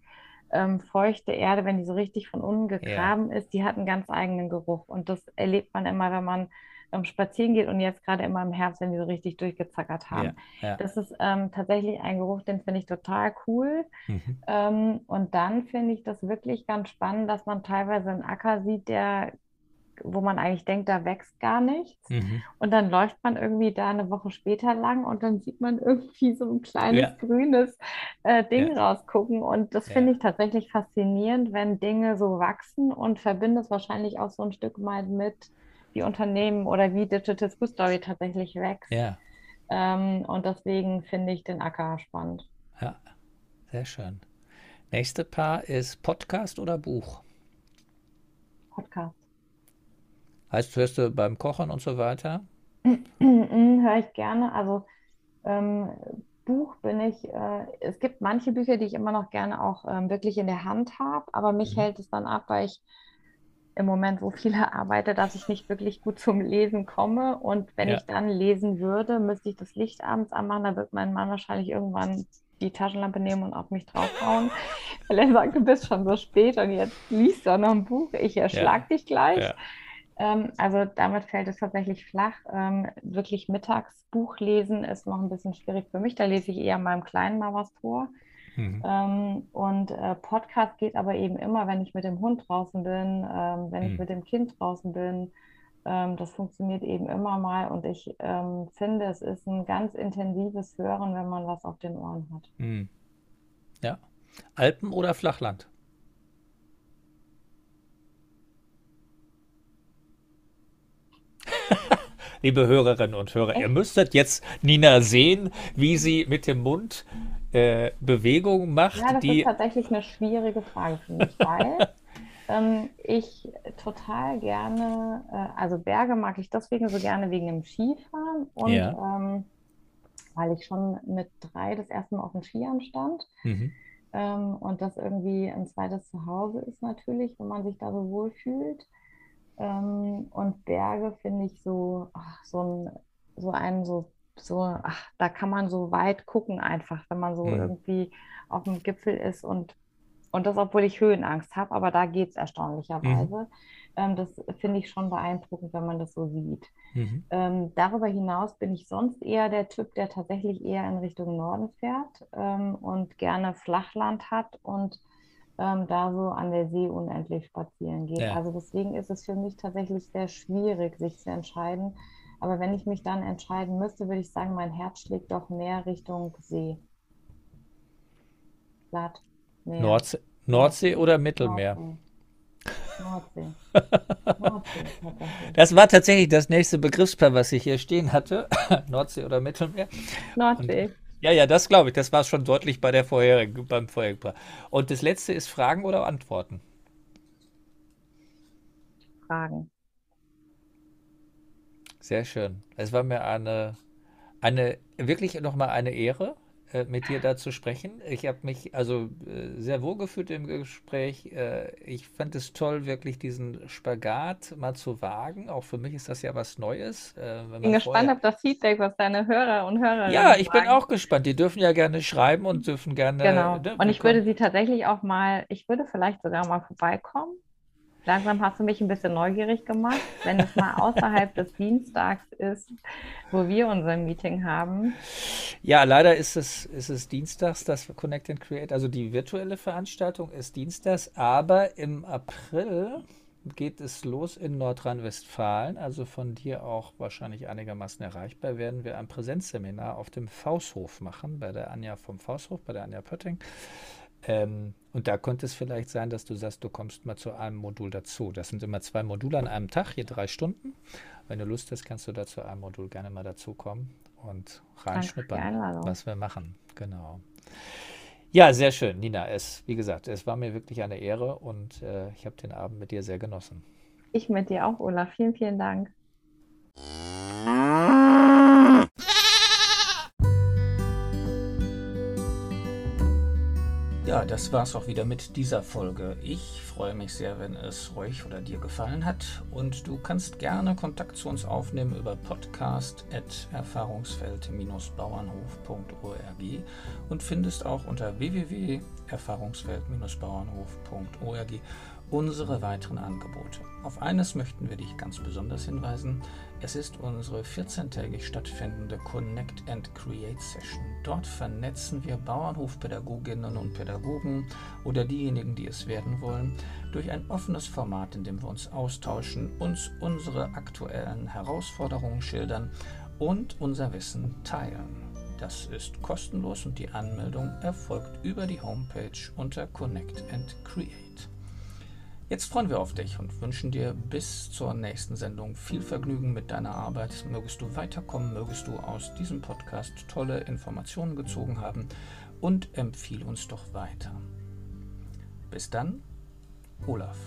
ähm, feuchte Erde, wenn die so richtig von unten gegraben ja. ist, die hat einen ganz eigenen Geruch. Und das erlebt man immer, wenn man ähm, spazieren geht und jetzt gerade immer im Herbst, wenn die so richtig durchgezackert haben. Das ist ähm, tatsächlich ein Geruch, den finde ich total cool. Mhm. Ähm, und dann finde ich das wirklich ganz spannend, dass man teilweise einen Acker sieht, der wo man eigentlich denkt, da wächst gar nichts. Mhm. Und dann läuft man irgendwie da eine Woche später lang und dann sieht man irgendwie so ein kleines ja. grünes äh, Ding ja. rausgucken. Und das ja. finde ich tatsächlich faszinierend, wenn Dinge so wachsen und verbinde es wahrscheinlich auch so ein Stück mal mit, wie Unternehmen oder wie Digital School Story tatsächlich wächst. Ja. Ähm, und deswegen finde ich den Acker spannend. Ja, sehr schön. Nächste Paar ist Podcast oder Buch? Podcast. Heißt, hörst du beim Kochen und so weiter? Höre ich gerne. Also ähm, Buch bin ich, äh, es gibt manche Bücher, die ich immer noch gerne auch ähm, wirklich in der Hand habe, aber mich mhm. hält es dann ab, weil ich im Moment so viele arbeite, dass ich nicht wirklich gut zum Lesen komme. Und wenn ja. ich dann lesen würde, müsste ich das Licht abends anmachen, da wird mein Mann wahrscheinlich irgendwann die Taschenlampe nehmen und auf mich draufhauen, weil er sagt, du bist schon so spät und jetzt liest du noch ein Buch, ich erschlag ja. dich gleich. Ja. Ähm, also damit fällt es tatsächlich flach. Ähm, wirklich Mittagsbuch lesen ist noch ein bisschen schwierig für mich. Da lese ich eher meinem Kleinen mal was vor. Mhm. Ähm, und äh, Podcast geht aber eben immer, wenn ich mit dem Hund draußen bin, wenn mhm. ich mit dem Kind draußen bin. Das funktioniert eben immer mal und ich finde, es ist ein ganz intensives Hören, wenn man was auf den Ohren hat. Mhm. Ja. Alpen oder Flachland? Liebe Hörerinnen und Hörer, ihr müsstet jetzt Nina sehen, wie sie mit dem Mund äh, Bewegung macht. Ja, das die... ist tatsächlich eine schwierige Frage für mich, weil ähm, ich total gerne, äh, also Berge mag ich deswegen so gerne wegen dem Skifahren und ja. ähm, weil ich schon mit drei das erste Mal auf den Skiern stand. Mhm. Ähm, und das irgendwie ein zweites Zuhause ist natürlich, wenn man sich da so wohl fühlt. Ähm, und Berge finde ich so, ach, so ein, so ein so so, ach, da kann man so weit gucken einfach, wenn man so mhm. irgendwie auf dem Gipfel ist und, und das, obwohl ich Höhenangst habe, aber da geht es erstaunlicherweise. Mhm. Ähm, das finde ich schon beeindruckend, wenn man das so sieht. Mhm. Ähm, darüber hinaus bin ich sonst eher der Typ, der tatsächlich eher in Richtung Norden fährt ähm, und gerne Flachland hat und ähm, da so an der See unendlich spazieren geht. Ja. Also deswegen ist es für mich tatsächlich sehr schwierig, sich zu entscheiden, aber wenn ich mich dann entscheiden müsste, würde ich sagen, mein Herz schlägt doch mehr Richtung See. Platt. Nordsee, Nordsee oder Mittelmeer? Nordsee. Nordsee. das war tatsächlich das nächste Begriffspaar, was ich hier stehen hatte. Nordsee oder Mittelmeer. Nordsee. Und, ja, ja, das glaube ich. Das war schon deutlich bei der vorherigen, beim vorherigen. Und das letzte ist Fragen oder Antworten? Fragen. Sehr schön. Es war mir eine, eine wirklich nochmal eine Ehre, äh, mit dir da zu sprechen. Ich habe mich also äh, sehr wohl gefühlt im Gespräch. Äh, ich fand es toll, wirklich diesen Spagat mal zu wagen. Auch für mich ist das ja was Neues. ich bin gespannt auf das Feedback, was deine Hörer und Hörerinnen Ja, ich sagen. bin auch gespannt. Die dürfen ja gerne schreiben und dürfen gerne. Genau. Ne, und ich würde sie tatsächlich auch mal, ich würde vielleicht sogar mal vorbeikommen Langsam hast du mich ein bisschen neugierig gemacht, wenn es mal außerhalb des Dienstags ist, wo wir unser Meeting haben. Ja, leider ist es, ist es dienstags, das Connect and Create, also die virtuelle Veranstaltung ist dienstags, aber im April geht es los in Nordrhein-Westfalen, also von dir auch wahrscheinlich einigermaßen erreichbar, werden wir ein Präsenzseminar auf dem Fausthof machen, bei der Anja vom Fausthof, bei der Anja Pötting. Ähm, und da könnte es vielleicht sein, dass du sagst, du kommst mal zu einem Modul dazu. Das sind immer zwei Module an einem Tag, je drei Stunden. Wenn du Lust hast, kannst du da zu einem Modul gerne mal dazukommen und reinschnuppern, was wir machen. Genau. Ja, sehr schön, Nina. Es, wie gesagt, es war mir wirklich eine Ehre und äh, ich habe den Abend mit dir sehr genossen. Ich mit dir auch, Olaf. Vielen, vielen Dank. Ja, das war's auch wieder mit dieser Folge. Ich freue mich sehr, wenn es euch oder dir gefallen hat. Und du kannst gerne Kontakt zu uns aufnehmen über podcast.erfahrungsfeld-bauernhof.org und findest auch unter www.erfahrungsfeld-bauernhof.org unsere weiteren Angebote. Auf eines möchten wir dich ganz besonders hinweisen. Es ist unsere 14-tägig stattfindende Connect and Create Session. Dort vernetzen wir Bauernhofpädagoginnen und Pädagogen oder diejenigen, die es werden wollen, durch ein offenes Format, in dem wir uns austauschen, uns unsere aktuellen Herausforderungen schildern und unser Wissen teilen. Das ist kostenlos und die Anmeldung erfolgt über die Homepage unter Connect and Create. Jetzt freuen wir auf dich und wünschen dir bis zur nächsten Sendung viel Vergnügen mit deiner Arbeit. Mögest du weiterkommen, mögest du aus diesem Podcast tolle Informationen gezogen haben und empfiehl uns doch weiter. Bis dann, Olaf.